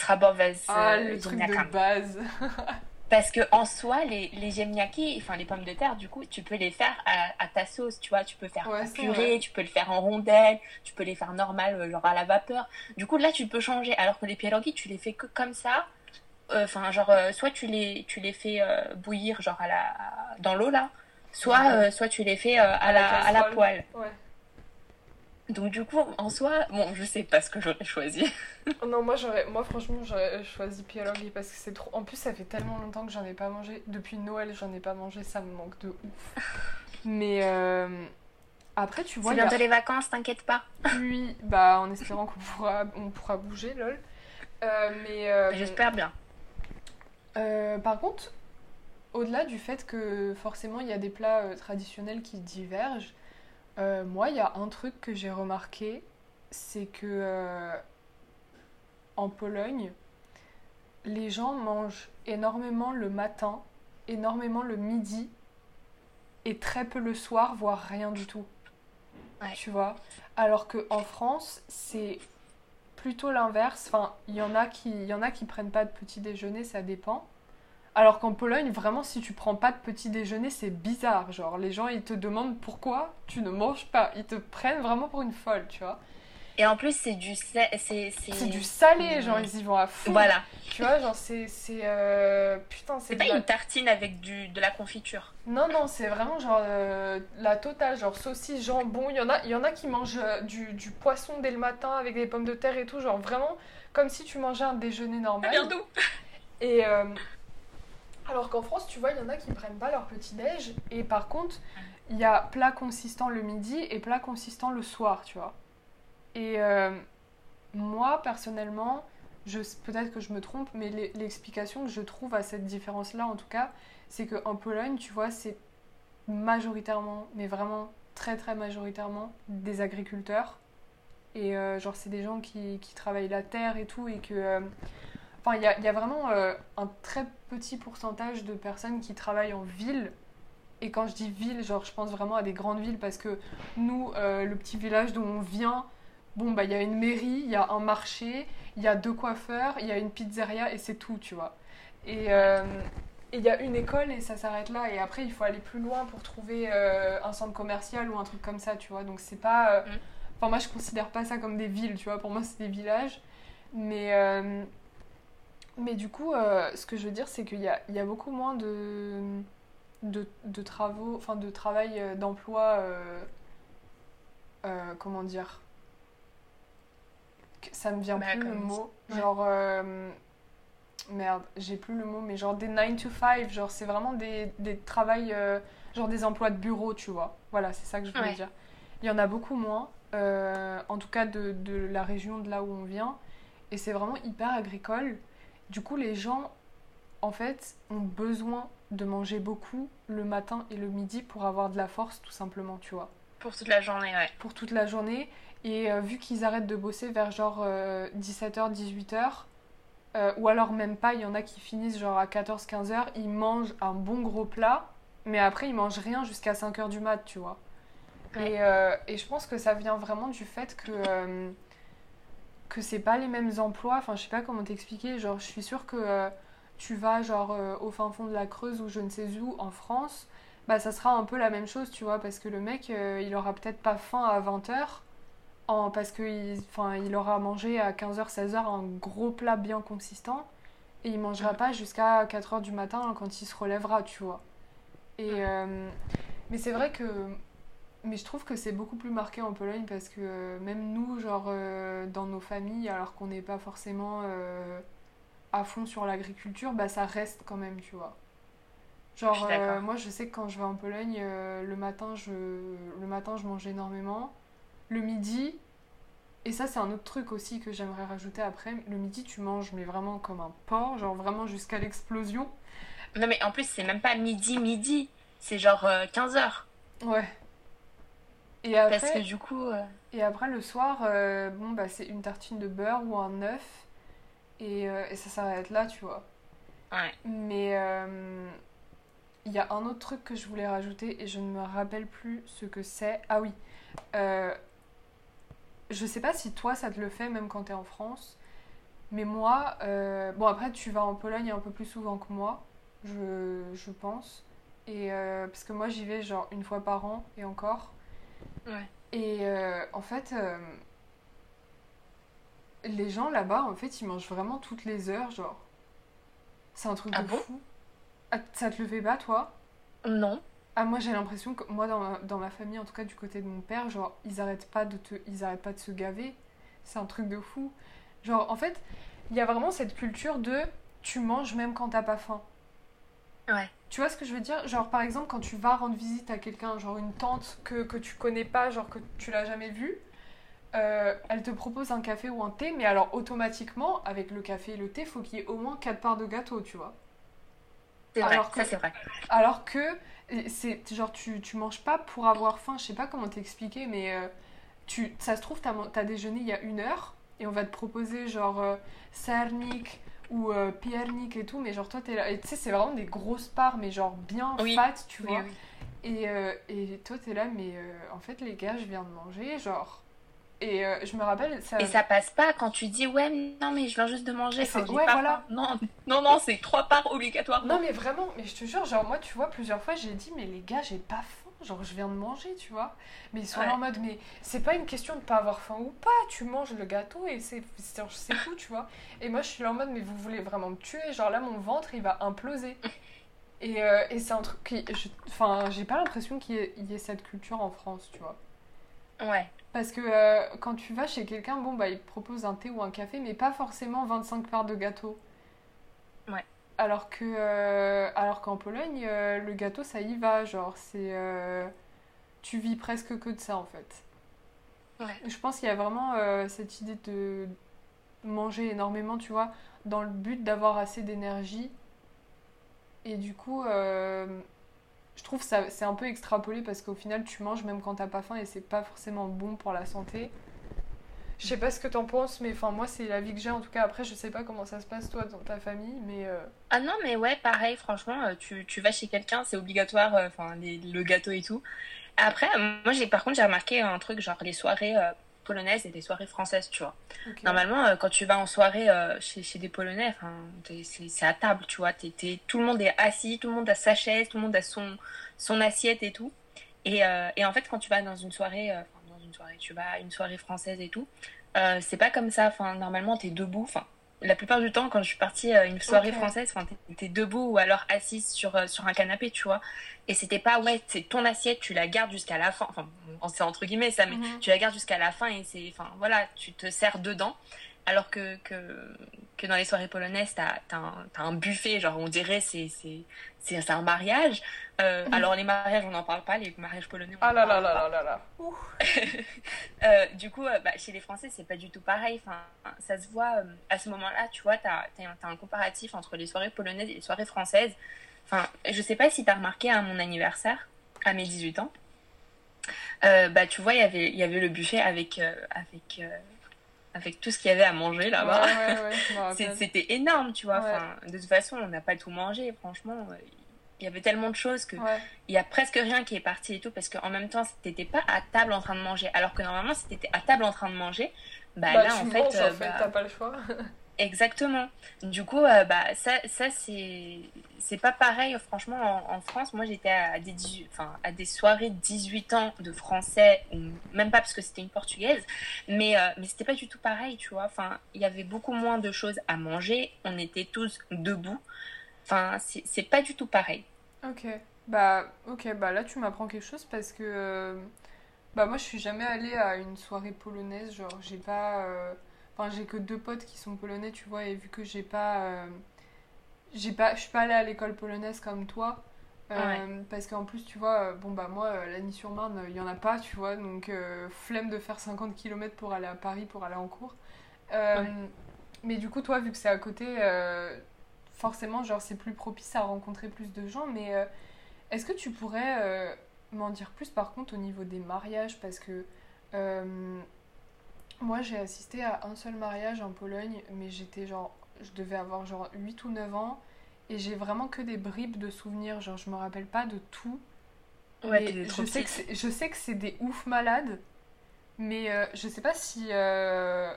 Ah, le truc de base. Parce que en soi, les, les enfin les pommes de terre, du coup, tu peux les faire à, ta sauce, tu vois. Tu peux faire en purée, tu peux le faire en rondelles, tu peux les faire normal, genre à la vapeur. Du coup, là, tu peux changer. Alors que les pierogies, tu les fais que comme ça. Enfin, genre, soit tu les, tu les fais bouillir, genre à la, dans l'eau, là soit, euh, soit tu les fais euh, à, la, à la poêle. Donc du coup, en soi, bon, je sais pas ce que j'aurais choisi. non, moi j'aurais, moi franchement, j'aurais choisi pierogi parce que c'est trop. En plus, ça fait tellement longtemps que j'en ai pas mangé. Depuis Noël, j'en ai pas mangé, ça me manque de ouf. Mais euh, après, tu vois. C'est bientôt les vacances, t'inquiète pas. Oui, bah en espérant qu'on pourra, on pourra bouger, lol. mais. J'espère bien. par contre, au-delà du fait que forcément il y a des plats euh, traditionnels qui divergent, euh, moi il y a un truc que j'ai remarqué, c'est que euh, en Pologne, les gens mangent énormément le matin, énormément le midi et très peu le soir, voire rien du tout. Tu vois? Alors qu'en France, c'est plutôt l'inverse. Enfin, il y en a qui, il y en a qui prennent pas de petit déjeuner, ça dépend. Alors qu'en Pologne, vraiment, si tu prends pas de petit déjeuner, c'est bizarre. Genre, les gens, ils te demandent pourquoi tu ne manges pas. Ils te prennent vraiment pour une folle, tu vois. Et en plus, c'est du, c'est, du salé, genre, ils y vont à fond. Voilà. Tu vois, genre, c'est. c'est euh, Putain, c'est. pas une tartine avec du, de la confiture. Non, non, c'est vraiment genre euh, la totale, genre saucisse, jambon. Il y en a, il y en a qui mangent euh, du, du, poisson dès le matin avec des pommes de terre et tout, genre vraiment comme si tu mangeais un déjeuner normal. Bientôt. Et. Alors qu'en France, tu vois, il y en a qui ne prennent pas leur petit-déj. Et par contre, il y a plat consistant le midi et plat consistant le soir, tu vois. Et euh, moi, personnellement, peut-être que je me trompe, mais l'explication que je trouve à cette différence-là, en tout cas, c'est qu'en Pologne, tu vois, c'est majoritairement, mais vraiment très très majoritairement, des agriculteurs. Et euh, genre, c'est des gens qui, qui, travaillent la terre et tout, et que... Euh, Enfin, il y a, vraiment euh, un très petit pourcentage de personnes qui travaillent en ville. Et quand je dis ville, genre, je pense vraiment à des grandes villes parce que nous, euh, le petit village d'où on vient, bon, bah, il y a une mairie, il y a un marché, il y a deux coiffeurs, il y a une pizzeria et c'est tout, tu vois. Et euh, il y a une école et ça s'arrête là. Et après, il faut aller plus loin pour trouver un centre commercial ou un truc comme ça, tu vois. Donc, c'est pas. Mm. Enfin, moi, je considère pas ça comme des villes, tu vois. Pour moi, c'est des villages. Mais mais du coup, euh, ce que je veux dire, c'est qu'il y a, y a, beaucoup moins de, de, travaux, enfin de travail euh, d'emploi, euh, comment dire Ça me vient bah, plus le mot. Genre, merde, j'ai plus le mot, mais genre des 9 to 5, genre c'est vraiment des, des travails, genre des emplois de bureau, tu vois. Voilà, c'est ça que je voulais dire. Il y en a beaucoup moins, en tout cas de, de la région de là où on vient, et c'est vraiment hyper agricole. Du coup, les gens, en fait, ont besoin de manger beaucoup le matin et le midi pour avoir de la force, tout simplement, tu vois. Pour toute la journée, ouais. Pour toute la journée. Et euh, vu qu'ils arrêtent de bosser vers genre 17h, euh, 18h, euh, ou alors même pas, il y en a qui finissent genre à 14-15h, ils mangent un bon gros plat, mais après ils mangent rien jusqu'à 5h du mat, tu vois. Et, et, je pense que ça vient vraiment du fait que que c'est pas les mêmes emplois. Enfin, je sais pas comment t'expliquer. Genre, je suis sûre que euh, tu vas genre euh, au fin fond de la Creuse ou je ne sais où en France, bah ça sera un peu la même chose, tu vois, parce que le mec, euh, il aura peut-être pas faim à 20h. En, parce qu'il il aura mangé à 15h, 16h un gros plat bien consistant et il mangera pas jusqu'à 4h du matin quand il se relèvera, tu vois. Et, mais c'est vrai que mais je trouve que c'est beaucoup plus marqué en Pologne parce que euh, même nous, genre euh, dans nos familles, alors qu'on n'est pas forcément euh, à fond sur l'agriculture, bah ça reste quand même, tu vois. Genre, moi je sais que quand je vais en Pologne, le, matin, je, le matin je mange énormément. Le midi, et ça c'est un autre truc aussi que j'aimerais rajouter après, le midi tu manges mais vraiment comme un porc, genre vraiment jusqu'à l'explosion. Non mais en plus c'est même pas midi midi, c'est genre 15h. Ouais. Et après, Parce que du coup. Euh, et après, le soir, euh, bon, bah, c'est une tartine de beurre ou un œuf. Et, euh, et ça s'arrête là, tu vois. Ouais. Mais. il y a un autre truc que je voulais rajouter et je ne me rappelle plus ce que c'est. Ah oui. Je sais pas si toi ça te le fait même quand tu es en France. Mais moi, bon après tu vas en Pologne un peu plus souvent que moi, je, je pense. Et parce que moi j'y vais genre une fois par an et encore. Ouais. Et euh, en fait, euh, les gens là-bas, en fait, ils mangent vraiment toutes les heures, genre. C'est un truc Ah de bon? fou. Ah, ça te le fait pas, toi? Non. Ah, moi j'ai l'impression que, moi dans ma, dans ma famille, en tout cas du côté de mon père, genre, ils arrêtent pas de te, ils arrêtent pas de se gaver. C'est un truc de fou. Genre, en fait, il y a vraiment cette culture de tu manges même quand t'as pas faim. Ouais. Tu vois ce que je veux dire? Genre, par exemple, quand tu vas rendre visite à quelqu'un, genre une tante que, que tu connais pas, genre que tu l'as jamais vue, euh, elle te propose un café ou un thé, mais alors automatiquement, avec le café et le thé, faut qu'il y ait au moins 4 parts de gâteau, tu vois. C'est vrai, Alors que- ça c'est vrai. Alors que c'est genre tu, tu manges pas pour avoir faim, je sais pas comment t'expliquer, mais euh, tu, ça se trouve, t'as, déjeuné il y a une heure et on va te proposer genre euh, sarnik ou euh, piernik et tout, mais genre toi t'es là, et tu sais, c'est vraiment des grosses parts, mais genre bien Oui. fat, tu Oui, vois. oui. Et, euh, et toi t'es là, mais euh, en fait, les gars, je viens de manger, genre. Et euh, je me rappelle, ça. Et ça passe pas quand tu dis ouais non mais je viens juste de manger. C'est- ouais, voilà. Non non non c'est trois parts obligatoirement. Non mais vraiment, mais je te jure, genre moi tu vois plusieurs fois j'ai dit mais les gars j'ai pas faim, genre je viens de manger tu vois. Mais ils sont là Ouais. en mode mais c'est pas une question de pas avoir faim ou pas, tu manges le gâteau et c'est tout tu vois. Et moi je suis là en mode mais vous voulez vraiment me tuer, genre là mon ventre il va imploser. Et, euh, et c'est un truc qui, enfin j'ai pas l'impression qu'il y, ait- il y ait cette culture en France tu vois. Ouais. Parce que euh, quand tu vas chez quelqu'un, bon bah il te propose un thé ou un café, mais pas forcément 25 parts de gâteau. Alors que euh, alors qu'en Pologne, euh, le gâteau ça y va, genre c'est euh, tu vis presque que de ça en fait. Ouais. Je pense qu'il y a vraiment cette idée de manger énormément, tu vois, dans le but d'avoir assez d'énergie. Et du coup, je trouve ça c'est un peu extrapolé parce qu'au final tu manges même quand t'as pas faim et c'est pas forcément bon pour la santé. Je sais pas ce que t'en penses, mais enfin moi c'est la vie que j'ai en tout cas. Après je sais pas comment ça se passe toi dans ta famille, mais euh, Ah non mais ouais pareil franchement euh, tu, tu vas chez quelqu'un c'est obligatoire euh, enfin le gâteau et tout. Après moi j'ai par contre j'ai remarqué un truc genre les soirées euh, polonaises et les soirées françaises tu vois. Normalement, quand tu vas en soirée chez, chez des Polonais, enfin, c'est à table, tu vois. t'es- tout le monde est assis, tout le monde a sa chaise, tout le monde a son, son assiette et tout. Et, et en fait, quand tu vas dans une soirée, euh, soirée, tu vas à une soirée française et tout, euh, c'est pas comme ça. Enfin, normalement, t'es debout. Enfin, la plupart du temps, quand je suis partie à une soirée française, enfin, t'es- debout ou alors assise sur, euh, sur un canapé, tu vois. Et c'était pas, ouais, c'est ton assiette, tu la gardes jusqu'à la fin. Enfin, c'est entre guillemets ça, mais Mhm. tu la gardes jusqu'à la fin et c'est enfin voilà tu te sers dedans alors que que, que dans les soirées polonaises t'as as un, t'as un buffet genre on dirait c'est c'est c'est c'est un mariage Euh, Mhm. alors les mariages on n'en parle pas les mariages polonais on Ah en là là parle là pas. là là là. Euh, du coup euh, bah, chez les français c'est pas du tout pareil enfin ça se voit à ce moment-là tu vois t'as t'as un- t'as un comparatif entre les soirées polonaises et les soirées françaises enfin je sais pas si t'as remarqué à mon anniversaire à mes 18 ans euh, bah tu vois il y avait il y avait le buffet avec euh, avec euh, avec tout ce qu'il y avait à manger là-bas. Ouais, ouais, c'était énorme tu vois. Enfin de toute façon on n'a pas tout mangé franchement. Il y avait tellement de choses que Ouais. il y a presque rien qui est parti et tout parce qu'en même temps t'étais pas à table en train de manger. Alors que normalement si t'étais à table en train de manger bah, Bah, là en fait, euh, bah, t'as pas le choix. exactement. Du coup euh, bah ça ça c'est pas pareil franchement en, France. Moi j'étais à des 18 enfin à des soirées de 18 ans de français même pas parce que c'était une portugaise mais euh, mais c'était pas du tout pareil tu vois. Enfin il y avait beaucoup moins de choses à manger. On était tous debout. Enfin c'est pas du tout pareil. Ok, bah ok, bah là tu m'apprends quelque chose parce que euh, bah moi je suis jamais allée à une soirée polonaise, genre j'ai pas, euh, enfin j'ai que deux potes qui sont polonais, tu vois, et vu que j'ai pas, euh, j'ai pas, je suis pas allée à l'école polonaise comme toi, euh, parce qu'en plus tu vois, euh, bon bah moi euh, Lagny-sur-Marne il y en a pas, tu vois, donc flemme de faire 50 km pour aller à Paris pour aller en cours. Ouais. Mais du coup toi vu que c'est à côté. euh, forcément, genre, c'est plus propice à rencontrer plus de gens, mais euh, est-ce que tu pourrais euh, m'en dire plus par contre au niveau des mariages? Parce que moi, j'ai assisté à un seul mariage en Pologne, mais j'étais genre, je devais avoir genre 8 ou 9 ans, et j'ai vraiment que des bribes de souvenirs. Genre, je me rappelle pas de tout. Ouais, Mais t'étais trop je, sais que je sais que c'est des ouf malades, mais euh, je sais pas si, euh,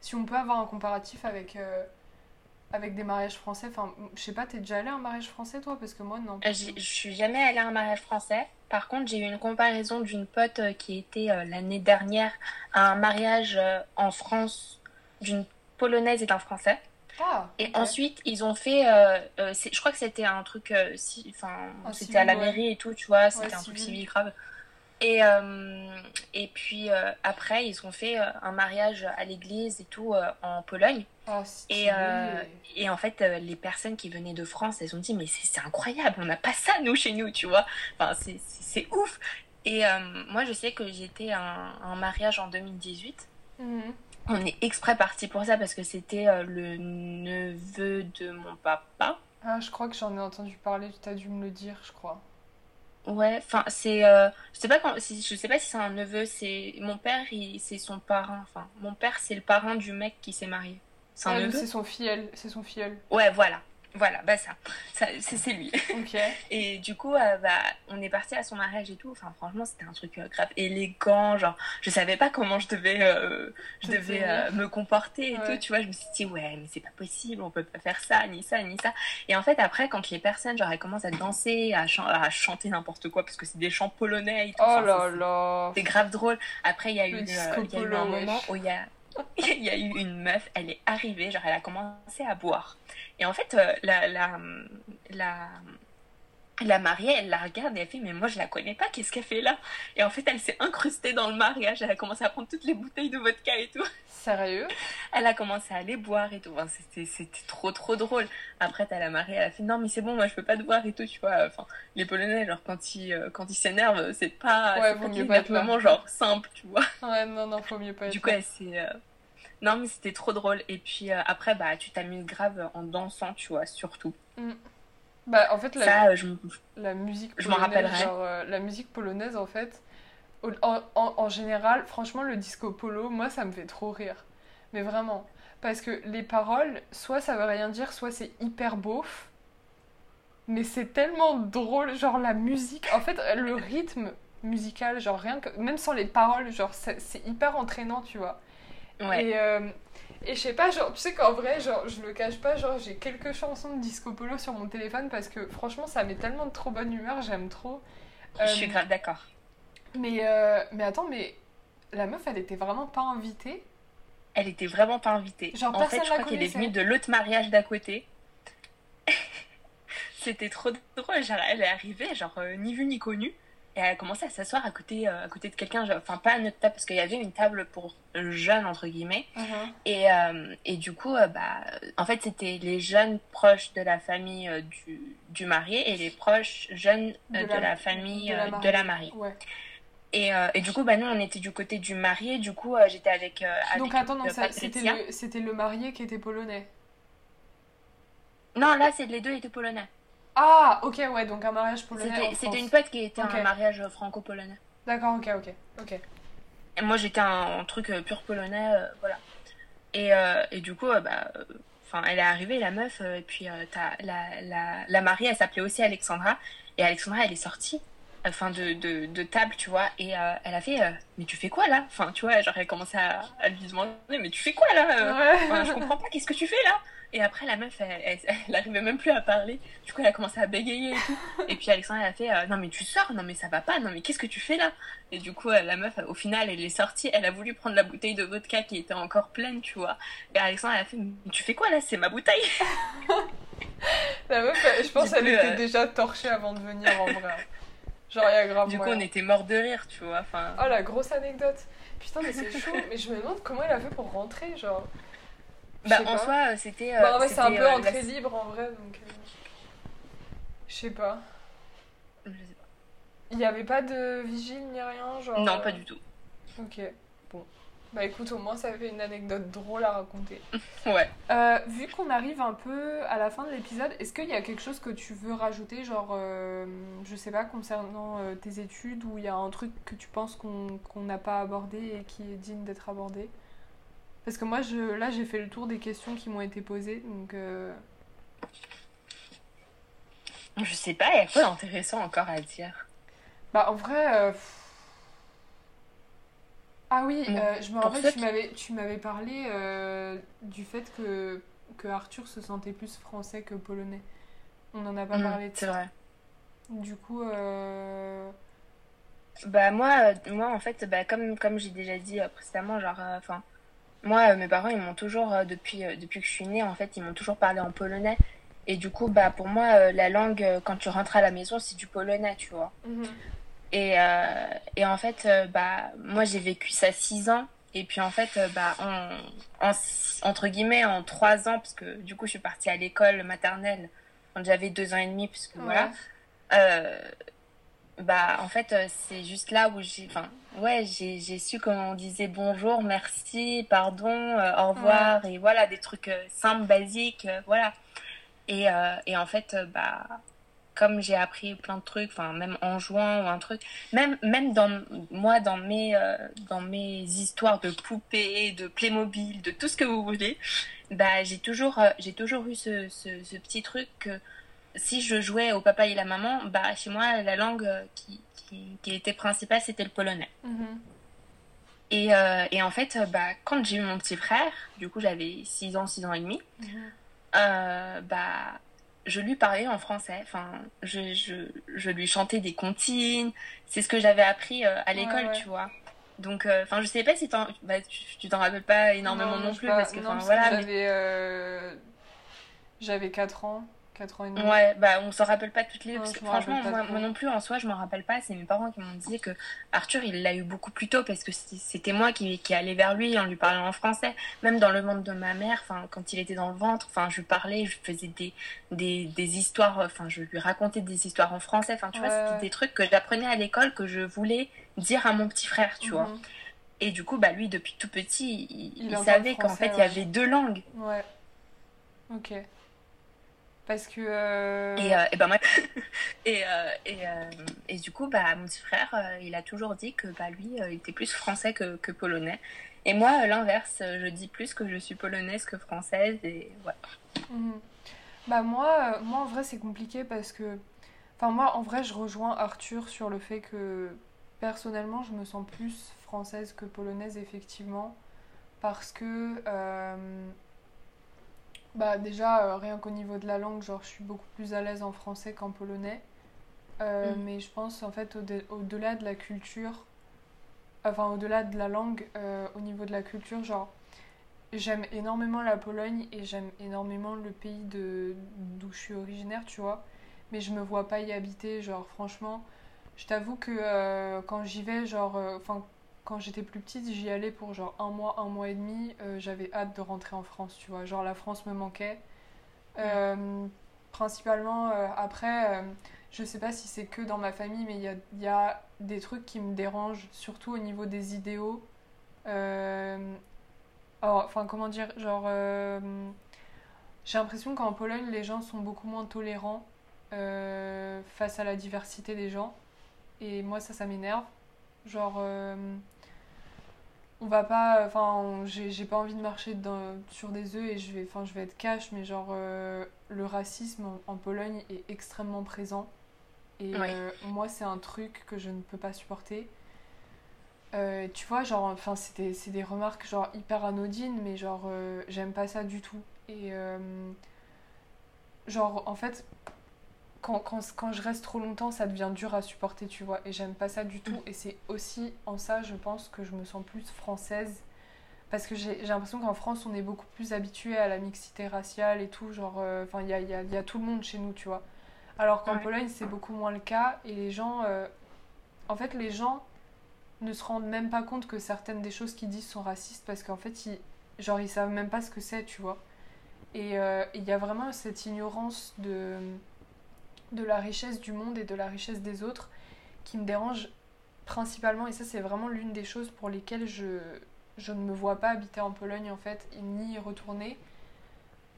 si on peut avoir un comparatif avec, euh, avec des mariages français. Enfin, je sais pas, t'es déjà allé à un mariage français toi? Parce que moi, non. Euh, Je suis jamais allée à un mariage français. Par contre, j'ai eu une comparaison d'une pote euh, qui était euh, l'année dernière à un mariage euh, en France d'une polonaise et d'un français. Ah, Et ensuite, ils ont fait. euh, euh, je crois que c'était un truc. euh, si, enfin, c'était à la ouais. mairie et tout, tu vois. C'était Ouais, un truc civil. grave. Et, et puis après, ils ont fait un mariage à l'église et tout en Pologne. Et, euh, et en fait, euh, les personnes qui venaient de France, elles ont dit, mais c'est incroyable, on n'a pas ça, nous, chez nous, tu vois. Enfin, c'est- ouf. Et euh, moi, je sais que j'étais à un, mariage en 2018. Mhm. On est exprès parti pour ça parce que c'était le neveu de mon papa. Ah, je crois que j'en ai entendu parler, tu as dû me le dire, je crois. Ouais, enfin, c'est. euh, je sais pas quand, si- je sais pas si c'est un neveu, c'est. Mon père, c'est son parrain. Enfin, mon père, c'est le parrain du mec qui s'est marié. C'est un neveu c'est son filleul, c'est son filleul. Ouais, voilà. Voilà, bah ça. ça c'est lui. Ok. Et du coup, euh, bah, on est parti à son mariage et tout. Enfin, franchement, c'était un truc euh, grave élégant. Genre, je savais pas comment je devais, euh, je devais me comporter et Ouais. tout. Tu vois, je me suis dit, ouais, mais c'est pas possible, on peut pas faire ça, ni ça, ni ça. Et en fait, après, quand les personnes, genre, elles commencent à danser, à, chan- à chanter n'importe quoi, parce que c'est des chants polonais et tout. Oh là là. c'est grave drôle. Après, il y a eu, Le disco il y a eu polo, un moment où il y a, il y a eu une meuf, elle est arrivée, genre elle a commencé à boire. Et en fait, euh, la, la, la, la mariée, elle la regarde et elle fait, mais moi je la connais pas, qu'est-ce qu'elle fait là? Et en fait, elle s'est incrustée dans le mariage, elle a commencé à prendre toutes les bouteilles de vodka et tout. Sérieux? Elle a commencé à les boire et tout. Enfin, c'était, c'était trop trop drôle. Après, t'as la mariée, elle a fait, non mais c'est bon, moi je peux pas te voir et tout, tu vois. Enfin, les Polonais, genre quand ils, euh, quand ils s'énervent, c'est pas, Ouais, c'est vaut mieux pas être là. genre simple, tu vois. Ouais, non, non, faut mieux pas être Du coup, s'est. euh, Non, mais c'était trop drôle. Et puis euh, après, bah, tu t'amuses grave en dansant, tu vois, surtout. Bah, en fait, la, Ça, je... m- la musique je m'en rappellerai. genre, euh, la musique polonaise, en fait, en, en- en général, franchement, le disco polo, moi, ça me fait trop rire. Mais vraiment. Parce que les paroles, soit ça veut rien dire, soit c'est hyper beauf. Mais c'est tellement drôle, genre la musique. En fait, le rythme musical, genre rien que. Même sans les paroles, genre, c'est c'est hyper entraînant, tu vois. Ouais. Et, euh, et je sais pas, genre, tu sais qu'en vrai, genre, je le cache pas, genre, j'ai quelques chansons de disco polo sur mon téléphone parce que franchement, ça met tellement de trop bonne humeur, j'aime trop. Je suis Euh, grave d'accord. Mais, euh, mais attends, mais la meuf, elle était vraiment pas invitée. Elle était vraiment pas invitée. Genre, en fait, je crois qu'elle est venue de l'autre mariage d'à côté. C'était trop drôle. Genre, elle est arrivée, genre, euh, ni vue ni connue. Et elle a commencé à s'asseoir à côté, euh, à côté de quelqu'un. Enfin, pas à notre table, parce qu'il y avait une table pour jeunes, entre guillemets. Et, euh, et du coup, euh, bah, en fait, c'était les jeunes proches de la famille du, du marié et les proches jeunes de, la, famille de la mariée. de la mariée. Ouais. Et, et du coup, bah, nous, on était du côté du marié. Du coup, j'étais avec, avec Donc attends, c'était le, c'était le marié qui était polonais. Non, là, c'est les deux étaient polonais. Ah, ok, ouais, donc un mariage polonais C'était une pote qui était un mariage franco-polonais. D'accord, ok, ok, ok. Et moi, j'étais un, un truc euh, pur polonais, euh, voilà. Et, euh, et du coup, bah, enfin, elle est arrivée, la meuf, et puis euh, la, la, la mariée, elle s'appelait aussi Alexandra. Et Alexandra, elle est sortie, enfin, de, de, de table, tu vois, et euh, elle a fait, euh, mais tu fais quoi là? Enfin, tu vois, genre, elle commençait à, à lui demander, mais tu fais quoi là euh? Ouais. Enfin, je comprends pas, qu'est-ce que tu fais là? Et après, la meuf, elle, elle, elle arrivait même plus à parler. Du coup, elle a commencé à bégayer et tout. Et puis Alexandra, elle a fait euh, Non, mais tu sors, non, mais ça va pas, non, mais qu'est-ce que tu fais là? Et du coup, euh, la meuf, au final, elle est sortie, elle a voulu prendre la bouteille de vodka qui était encore pleine, tu vois. Et Alexandra, elle a fait Mais tu fais quoi là? C'est ma bouteille La meuf, je pense qu'elle était euh, déjà torchée avant de venir en vrai. Genre, il y a grave Du coup, moyen. on était morts de rire, tu vois. Enfin, Oh la grosse anecdote. Putain, mais c'est chaud. Mais je me demande comment il a fait pour rentrer, genre. Je bah, sais en pas. soi, euh, c'était. euh, Bah, en vrai, c'est un c'était, peu euh, entrée la- libre en vrai, donc. euh, Je sais pas. Je sais pas. Il n'y avait pas de vigile ni rien, genre. Non, euh, pas du tout. Ok. Bah écoute, au moins ça fait une anecdote drôle à raconter. Ouais. Euh, vu qu'on arrive un peu à la fin de l'épisode, est-ce qu'il y a quelque chose que tu veux rajouter, genre, euh, je sais pas, concernant euh, tes études, ou il y a un truc que tu penses qu'on qu'on n'a pas abordé et qui est digne d'être abordé? Parce que moi, je, là, j'ai fait le tour des questions qui m'ont été posées, donc... Je sais pas, il y a quoi d'intéressant encore à dire Bah, en vrai. pff. Ah oui, Bon, euh, je me rappelle, tu m'avais, tu m'avais parlé euh, du fait que, que Arthur se sentait plus français que polonais. On n'en a pas Mm, parlé de C'est ça. vrai. Du coup, euh, Bah moi, moi en fait, bah, comme, comme j'ai déjà dit précédemment, genre, enfin, moi, mes parents, ils m'ont toujours, depuis, depuis que je suis née, en fait, ils m'ont toujours parlé en polonais. Et du coup, bah, pour moi, la langue, quand tu rentres à la maison, c'est du polonais, tu vois. mhm. Et, euh, et en fait, euh, bah, moi, j'ai vécu ça six ans. Et puis, en fait, euh, bah, en, en- entre guillemets, en trois ans, parce que du coup, je suis partie à l'école maternelle quand j'avais deux ans et demi, parce que voilà. Ouais. Euh, bah, en fait, c'est juste là où j'ai, enfin, ouais, j'ai, j'ai su comment on disait bonjour, merci, pardon, euh, au revoir, et voilà, des trucs simples, basiques, euh, voilà. Et, et en fait, bah, comme j'ai appris plein de trucs, enfin, même en jouant ou un truc, même, même dans, moi, dans mes, euh, dans mes histoires de poupées, de Playmobil, de tout ce que vous voulez, bah, j'ai toujours, euh, j'ai toujours eu ce, ce, ce petit truc que, si je jouais au papa et la maman, bah chez moi la langue euh, qui, qui, qui était principale c'était le polonais. Mhm. Et, euh, et en fait, bah, quand j'ai eu mon petit frère, du coup j'avais 6 ans, 6 ans et demi, Mhm. bah je lui parlais en français. Enfin, je, je, je lui chantais des comptines. C'est ce que j'avais appris euh, à l'école, ouais. tu vois. Donc, euh, enfin, je sais pas si t'en, bah, tu tu t'en rappelles pas énormément non, plus pas- parce que, non, parce voilà. que mais- j'avais, euh, j'avais 4 ans, 4 ans et demi. Ouais, bah on s'en rappelle pas toutes les parce que me franchement moi, non plus en soi je m'en rappelle pas, c'est mes parents qui m'ont dit que Arthur il l'a eu beaucoup plus tôt parce que c'était moi qui, qui allais vers lui en lui parlant en français, même dans le ventre de ma mère, enfin quand il était dans le ventre, enfin je lui parlais, je faisais des, des, des histoires, enfin je lui racontais des histoires en français, enfin tu vois, c'était des trucs que j'apprenais à l'école que je voulais dire à mon petit frère, tu vois. Mhm. Et du coup bah lui depuis tout petit, il, Il il entend savait qu'en fait il y avait deux langues. Ouais. Ok. Parce que. euh, Et, euh, et ben moi- et, euh, et, euh, et du coup, bah, mon petit frère, il a toujours dit que bah, lui, il était plus français que, que polonais. Et moi, l'inverse, je dis plus que je suis polonaise que française. Et ouais. Mhm. Bah moi, moi en vrai c'est compliqué parce que, enfin moi en vrai je rejoins Arthur sur le fait que personnellement je me sens plus française que polonaise effectivement parce que bah déjà euh, rien qu'au niveau de la langue genre je suis beaucoup plus à l'aise en français qu'en polonais Euh, Mm. mais je pense en fait au- au-delà de la culture enfin au-delà de la langue euh, au niveau de la culture genre J'aime énormément la Pologne et j'aime énormément le pays de d'où je suis originaire, tu vois. Mais je me vois pas y habiter, genre franchement. Je t'avoue que quand j'y vais, genre, enfin, quand j'étais plus petite, j'y allais pour genre un mois, un mois et demi. euh, J'avais hâte de rentrer en France, tu vois. Genre la France me manquait. Euh, principalement euh, après, je sais pas si c'est que dans ma famille, mais il y a, il y a des trucs qui me dérangent, surtout au niveau des idéaux. Alors, enfin, comment dire, genre, j'ai l'impression qu'en Pologne, les gens sont beaucoup moins tolérants face à la diversité des gens. Et moi, ça, ça m'énerve. Genre, euh, on va pas, enfin, j'ai j'ai pas envie de marcher dans- sur des œufs et je vais, enfin, je vais être cash, mais genre, euh, le racisme en, en Pologne est extrêmement présent. Et Oui. euh, moi, c'est un truc que je ne peux pas supporter. Euh, tu vois, genre, enfin, c'était, c'est des remarques genre hyper anodines, mais genre, j'aime pas ça du tout. Et genre, en fait, quand, quand, quand je reste trop longtemps, ça devient dur à supporter, tu vois. Et j'aime pas ça du tout. Et c'est aussi en ça, je pense, que je me sens plus française. Parce que j'ai l'impression qu'en France, on est beaucoup plus habitué à la mixité raciale et tout. Genre, euh, il y a, y a- y a tout le monde chez nous, tu vois. Alors qu'en Ouais. Pologne, c'est beaucoup moins le cas. Et les gens, euh, en fait, les gens ne se rendent même pas compte que certaines des choses qu'ils disent sont racistes parce qu'en fait, ils, genre, ils savent même pas ce que c'est, tu vois. Et euh, il y a vraiment cette ignorance de, de la richesse du monde et de la richesse des autres qui me dérange principalement. Et ça, c'est vraiment l'une des choses pour lesquelles je, ne me vois pas habiter en Pologne, en fait, ni y retourner.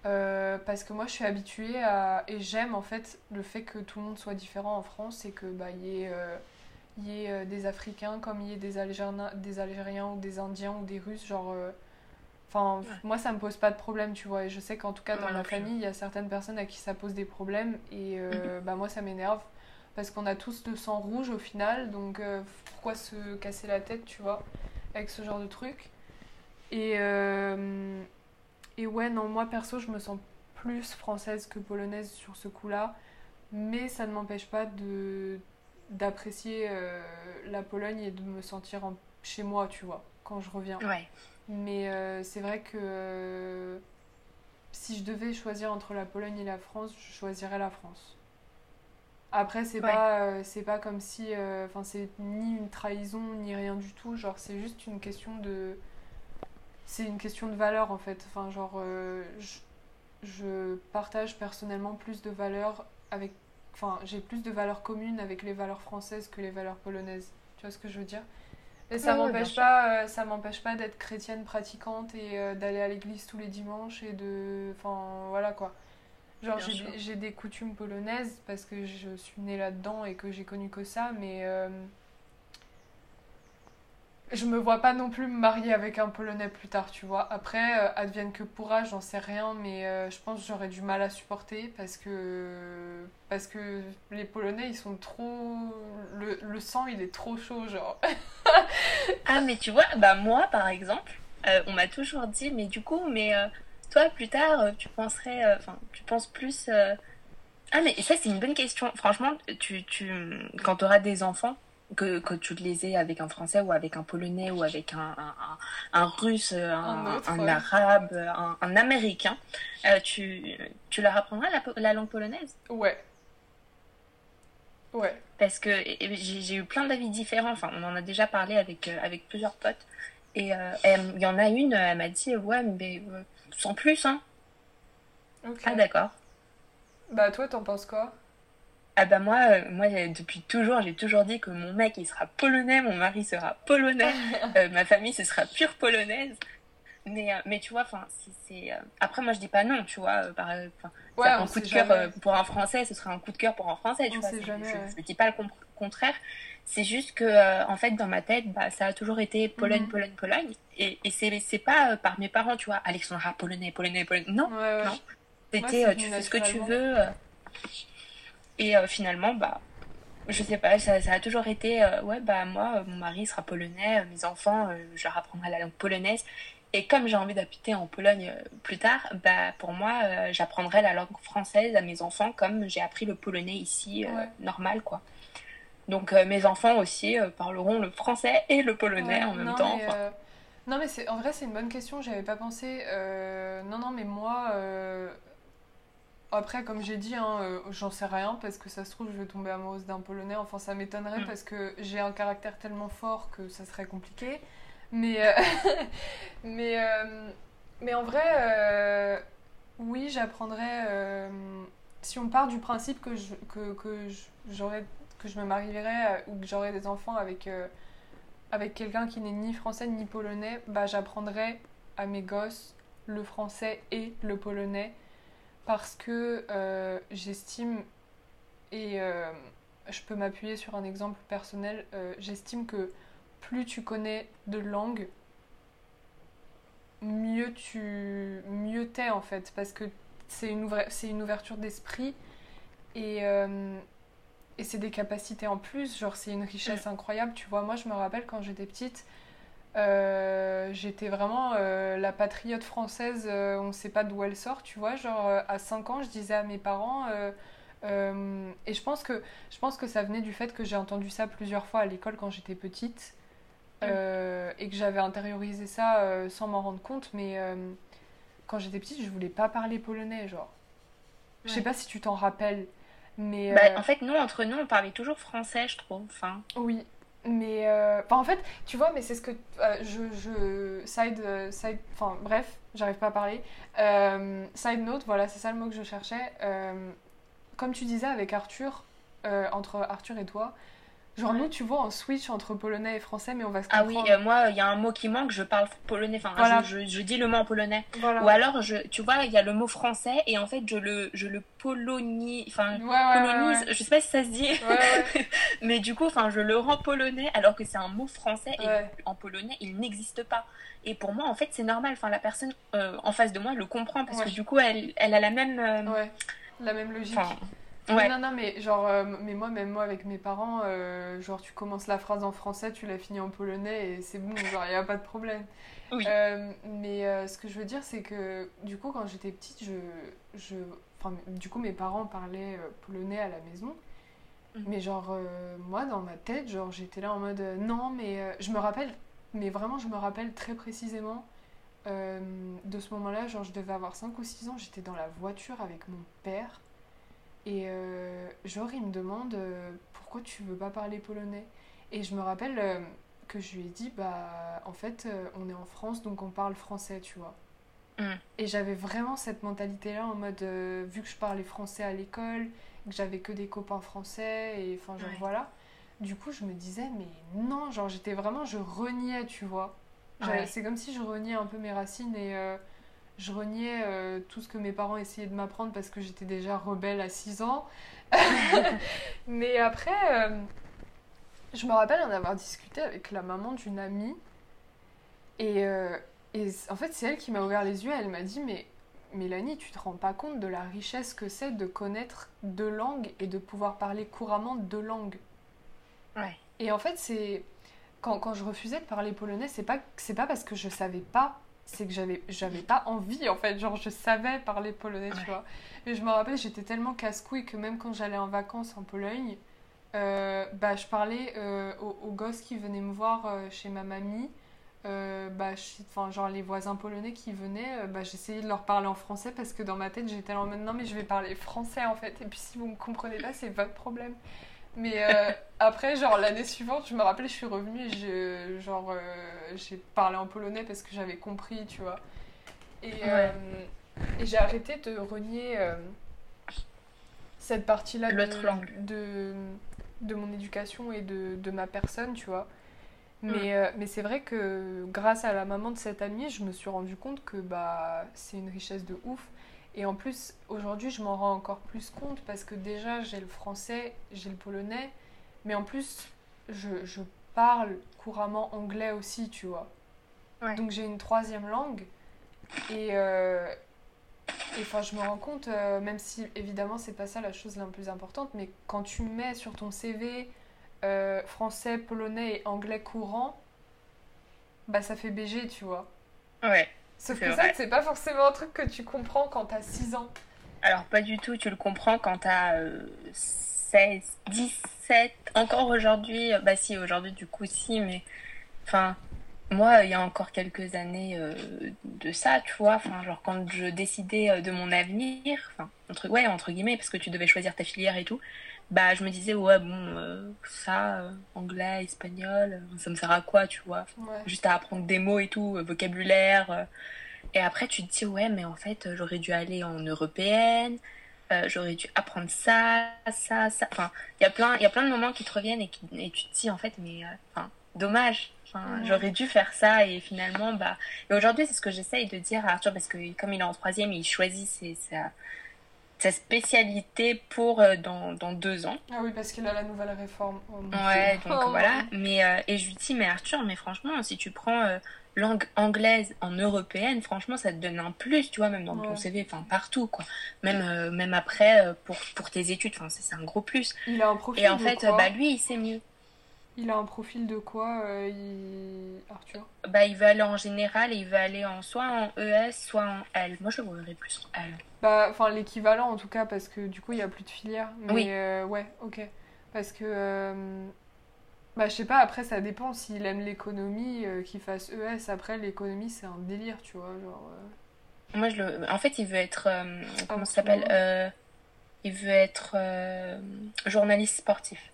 Euh, parce que moi, je suis habituée à... Et j'aime, en fait, le fait que tout le monde soit différent en France et que, bah, y ait... euh, euh, des Africains comme il y ait des Algériens, des Algériens ou des Indiens ou des Russes, genre... Enfin, moi, ça me pose pas de problème, tu vois. Et je sais qu'en tout cas, dans ma famille, il y a certaines personnes à qui ça pose des problèmes. Et euh, mhm. bah, moi, ça m'énerve. Parce qu'on a tous le sang rouge au final. Donc, euh, pourquoi se casser la tête, tu vois, avec ce genre de truc? Et, euh, et ouais, non, moi, perso, je me sens plus française que polonaise sur ce coup-là. Mais ça ne m'empêche pas de d'apprécier la Pologne et de me sentir chez moi, tu vois, quand je reviens. Ouais. Mais euh, c'est vrai que euh, si je devais choisir entre la Pologne et la France, je choisirais la France. Après, c'est pas, euh, c'est pas comme si. Enfin, c'est ni une trahison, ni rien du tout. Genre, c'est juste une question de. C'est une question de valeur en fait. Enfin, genre, je, je, partage personnellement plus de valeurs avec. Enfin, j'ai plus de valeurs communes avec les valeurs françaises que les valeurs polonaises. Tu vois ce que je veux dire? Et ça m'empêche pas, euh, ça m'empêche pas d'être chrétienne pratiquante et euh, d'aller à l'église tous les dimanches et de, enfin voilà quoi. Genre j'ai des coutumes polonaises parce que je suis née là-dedans et que j'ai connu que ça, mais euh, je me vois pas non plus me marier avec un Polonais plus tard, tu vois. Après, euh, advienne que pourra, j'en sais rien, mais euh, je pense que j'aurais du mal à supporter parce que parce que les Polonais, ils sont trop le, sang, il est trop chaud, genre. ah mais tu vois, bah moi par exemple, euh, on m'a toujours dit, mais du coup, mais toi plus tard, tu penserais, enfin, tu penses plus. Ah mais ça c'est une bonne question. Franchement, tu, tu quand tu auras des enfants que, que, tu les aies avec un français ou avec un polonais ou avec un, un, un, russe, un, un arabe, un, américain, euh, tu, tu leur apprendras la, la, langue polonaise? Ouais. Ouais. Parce que j'ai eu plein d'avis différents, enfin on en a déjà parlé avec, euh, avec plusieurs potes, et euh, il y en a une, elle m'a dit, ouais, mais sans plus, hein. Ah d'accord. Bah toi, t'en penses quoi? Ah bah moi, euh, moi depuis toujours, j'ai toujours dit que mon mec il sera polonais, mon mari sera polonais, euh, ma famille ce sera pure polonaise. Mais, euh, mais tu vois, enfin, c'est après moi je dis pas non, tu vois, par, ouais, un coup de cœur pour un français, ce sera un coup de cœur pour un français, tu vois. Jamais, je, ne dis pas le contraire. C'est juste que en fait dans ma tête, bah, ça a toujours été Pologne, mhm. Pologne, Pologne, et, et c'est pas par mes parents, tu vois, Alexandra polonais, polonais, polonais. Non, non. C'était tu fais ce que tu veux. Et euh, finalement, bah, je sais pas, ça, ça a toujours été, euh, ouais, bah moi, euh, mon mari sera polonais, mes enfants, je leur apprendrai la langue polonaise. Et comme j'ai envie d'habiter en Pologne plus tard, bah pour moi, j'apprendrai la langue française à mes enfants comme j'ai appris le polonais ici, normal, quoi. Donc mes enfants aussi parleront le français et le polonais en même temps. Non mais en vrai c'est une bonne question, j'avais pas pensé. non non mais moi après, comme j'ai dit, hein, euh, j'en sais rien parce que ça se trouve, je vais tomber amoureuse d'un Polonais. Enfin, ça m'étonnerait mm. parce que j'ai un caractère tellement fort que ça serait compliqué. Mais, euh, mais, euh, mais en vrai, oui, j'apprendrais. si on part du principe que je, que, que j'aurais, que je me marierais ou que j'aurais des enfants avec, avec quelqu'un qui n'est ni français ni polonais, bah, j'apprendrais à mes gosses le français et le polonais parce que euh, j'estime, et euh, je peux m'appuyer sur un exemple personnel, euh, j'estime que plus tu connais de langues, mieux tu mieux t'es en fait, parce que c'est une, une ouverture d'esprit et, et c'est des capacités en plus, genre c'est une richesse incroyable, tu vois, moi je me rappelle quand j'étais petite, euh, j'étais vraiment euh, la patriote française, euh, on ne sait pas d'où elle sort, tu vois. Genre, à 5 ans, je disais à mes parents, et je pense, que, je pense que ça venait du fait que j'ai entendu ça plusieurs fois à l'école quand j'étais petite, et que j'avais intériorisé ça sans m'en rendre compte, mais quand j'étais petite, je voulais pas parler polonais, genre. Je sais pas si tu t'en rappelles, mais. Bah, en fait, nous, entre nous, on parlait toujours français, je trouve. Enfin... Oui, mais euh, en fait, tu vois, mais c'est ce que euh, je, je, side euh, side enfin bref, j'arrive pas à parler. side note, voilà, c'est ça le mot que je cherchais. comme tu disais avec Arthur, entre Arthur et toi, Genre, nous, tu vois, on switch entre polonais et français, mais on va se Ah comprendre. oui, euh, moi, il y a un mot qui manque, je parle polonais, enfin, Voilà. je, je- dis le mot en polonais. Voilà. Ou alors, je, tu vois, il y a le mot français et en fait, je le, je le polonie, enfin, Ouais, polonise, ouais. je sais pas si ça se dit, mais du coup, enfin, je le rends polonais alors que c'est un mot français et en polonais, il n'existe pas. Et pour moi, en fait, c'est normal, enfin, la personne euh, en face de moi le comprend parce que du coup, elle, elle a la même. euh, la même logique. Ouais. Non, non, mais genre, euh, mais moi, même moi, avec mes parents, euh, genre, tu commences la phrase en français, tu la finis en polonais et c'est bon, genre, il n'y a pas de problème. Oui. Euh, mais ce que je veux dire, c'est que, du coup, quand j'étais petite, je, je, du coup, mes parents parlaient polonais à la maison. Mhm. Mais genre, moi, dans ma tête, genre, j'étais là en mode, non, mais je me rappelle, mais vraiment, je me rappelle très précisément de ce moment-là, genre, je devais avoir 5 ou 6 ans, j'étais dans la voiture avec mon père. Et euh, genre, il me demande euh, pourquoi tu veux pas parler polonais? Et je me rappelle euh, que je lui ai dit, bah, en fait, on est en France, donc on parle français, tu vois. Mm. Et j'avais vraiment cette mentalité-là en mode, vu que je parlais français à l'école, que j'avais que des copains français, et enfin, genre Ouais. voilà. Du coup, je me disais, mais non, genre, j'étais vraiment, je reniais, tu vois. Ouais. C'est comme si je reniais un peu mes racines et je reniais euh, tout ce que mes parents essayaient de m'apprendre parce que j'étais déjà rebelle à 6 ans. Mais après, euh, je me rappelle en avoir discuté avec la maman d'une amie. Et, euh, et en fait, c'est elle qui m'a ouvert les yeux. Elle m'a dit, mais Mélanie, tu te rends pas compte de la richesse que c'est de connaître deux langues et de pouvoir parler couramment deux langues. Ouais. Et en fait, c'est quand, quand je refusais de parler polonais, c'est pas c'est pas parce que je savais pas, c'est que j'avais j'avais pas envie en fait, genre je savais parler polonais, tu vois. Mais je me rappelle, j'étais tellement casse-couille que même quand j'allais en vacances en Pologne, euh, bah je parlais euh, aux, aux gosses qui venaient me voir euh, chez ma mamie. bah, enfin, genre les voisins polonais qui venaient, bah, j'essayais de leur parler en français parce que dans ma tête j'étais là en mode non mais je vais parler français en fait et puis si vous me comprenez pas c'est votre problème. Mais euh, après, genre l'année suivante, je me rappelle, je suis revenue et je, genre, euh, j'ai parlé en polonais parce que j'avais compris, tu vois. Et, euh, et j'ai arrêté de renier cette partie-là de, langue. de, de mon éducation et de, de ma personne, tu vois. Mais, euh, mais c'est vrai que grâce à la maman de cette amie, je me suis rendu compte que bah, c'est une richesse de ouf. Et en plus, aujourd'hui, je m'en rends encore plus compte parce que déjà, j'ai le français, j'ai le polonais, mais en plus, je, je parle couramment anglais aussi, tu vois. Ouais. Donc j'ai une troisième langue. Et euh, et, enfin, je me rends compte, euh, même si évidemment, c'est pas ça la chose la plus importante, mais quand tu mets sur ton CV euh, français, polonais et anglais courant, bah ça fait BG, tu vois. Ouais. Sauf que vrai. ça, c'est pas forcément un truc que tu comprends quand t'as 6 ans. Alors, pas du tout, tu le comprends quand t'as euh, 16, 17, encore aujourd'hui, euh, bah si, aujourd'hui du coup, si, mais enfin, moi, il y a encore quelques années euh, de ça, tu vois, enfin, genre quand je décidais euh, de mon avenir, enfin, entre, ouais, entre guillemets, parce que tu devais choisir ta filière et tout, bah je me disais, ouais, bon, euh, ça, euh, anglais, espagnol, euh, ça me sert à quoi, tu vois, Ouais. juste à apprendre des mots et tout, euh, vocabulaire. Et après, tu te dis, ouais, mais en fait, j'aurais dû aller en européenne, j'aurais dû apprendre ça, ça, ça. Enfin, il y a plein, il y a plein de moments qui te reviennent et, qui, et tu te dis, en fait, mais, enfin, dommage. Enfin, j'aurais dû faire ça et finalement, bah. Et aujourd'hui, c'est ce que j'essaye de dire à Arthur parce que comme il est en troisième, il choisit ses- sa, sa spécialité pour euh, dans, dans deux ans. Ah oui, parce qu'il a la nouvelle réforme. Oh, Ouais, Dieu. donc Oh. voilà. Mais, euh, et je lui dis, mais Arthur, mais franchement, si tu prends euh, langue anglaise en européenne, franchement, ça te donne un plus, tu vois, même dans ton. CV, enfin partout, quoi. Même, euh, même après, euh, pour, pour tes études, enfin, c'est c'est un gros plus. Il a un profil Et en fait, bah, lui, il sait mieux. Il a un profil de quoi, euh, il- Arthur? Bah, il veut aller en général et il veut aller en, soit en ES, soit en L. Moi, je le verrais plus en L. Bah, enfin, l'équivalent en tout cas, parce que du coup, il n'y a plus de filière. Mais Oui. euh, ouais, ok. Parce que, euh, bah, je sais pas, après, ça dépend. S'il aime l'économie, euh, qu'il fasse ES. Après, l'économie, c'est un délire, tu vois. Genre, Moi, je le... En fait, il veut être... comment ça s'appelle Il veut être journaliste sportif.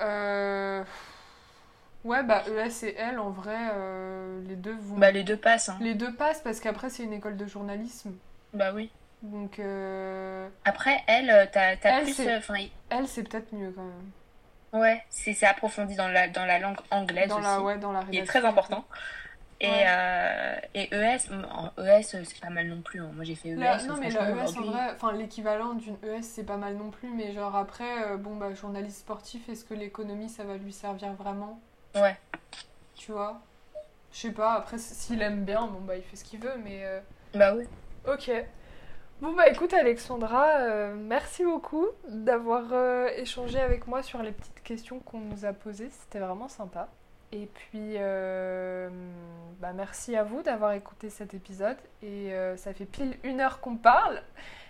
Euh, Ouais, bah, ES et L, en vrai, euh, les deux vont. Bah, les deux passent, hein. Les deux passent parce qu'après, c'est une école de journalisme. Bah oui. Donc. euh, Après, elle, euh, t'as t'as plus. euh, enfin, Elle, c'est peut-être mieux quand même. ouais, c'est c'est approfondi dans la, dans la langue anglaise Dans aussi. la, ouais, dans la qui est très important. Et, Ouais. euh, et ES, en ES, euh, c'est pas mal non plus. hein. Moi, j'ai fait ES. La- non, mais franchement, la ES en aujourd'hui- vrai, enfin l'équivalent d'une ES c'est pas mal non plus, mais genre après, euh, bon bah journaliste sportif, est-ce que l'économie ça va lui servir vraiment? Ouais. Tu vois? Je sais pas, après s'il aime bien, bon bah il fait ce qu'il veut, mais. euh, Bah oui. Ok. Bon bah écoute Alexandra, merci beaucoup d'avoir échangé avec moi sur les petites questions qu'on nous a posées, c'était vraiment sympa. Et puis euh, bah, merci à vous d'avoir écouté cet épisode et euh, ça fait pile une heure qu'on parle.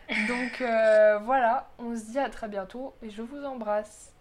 Donc euh, voilà, on se dit à très bientôt et je vous embrasse.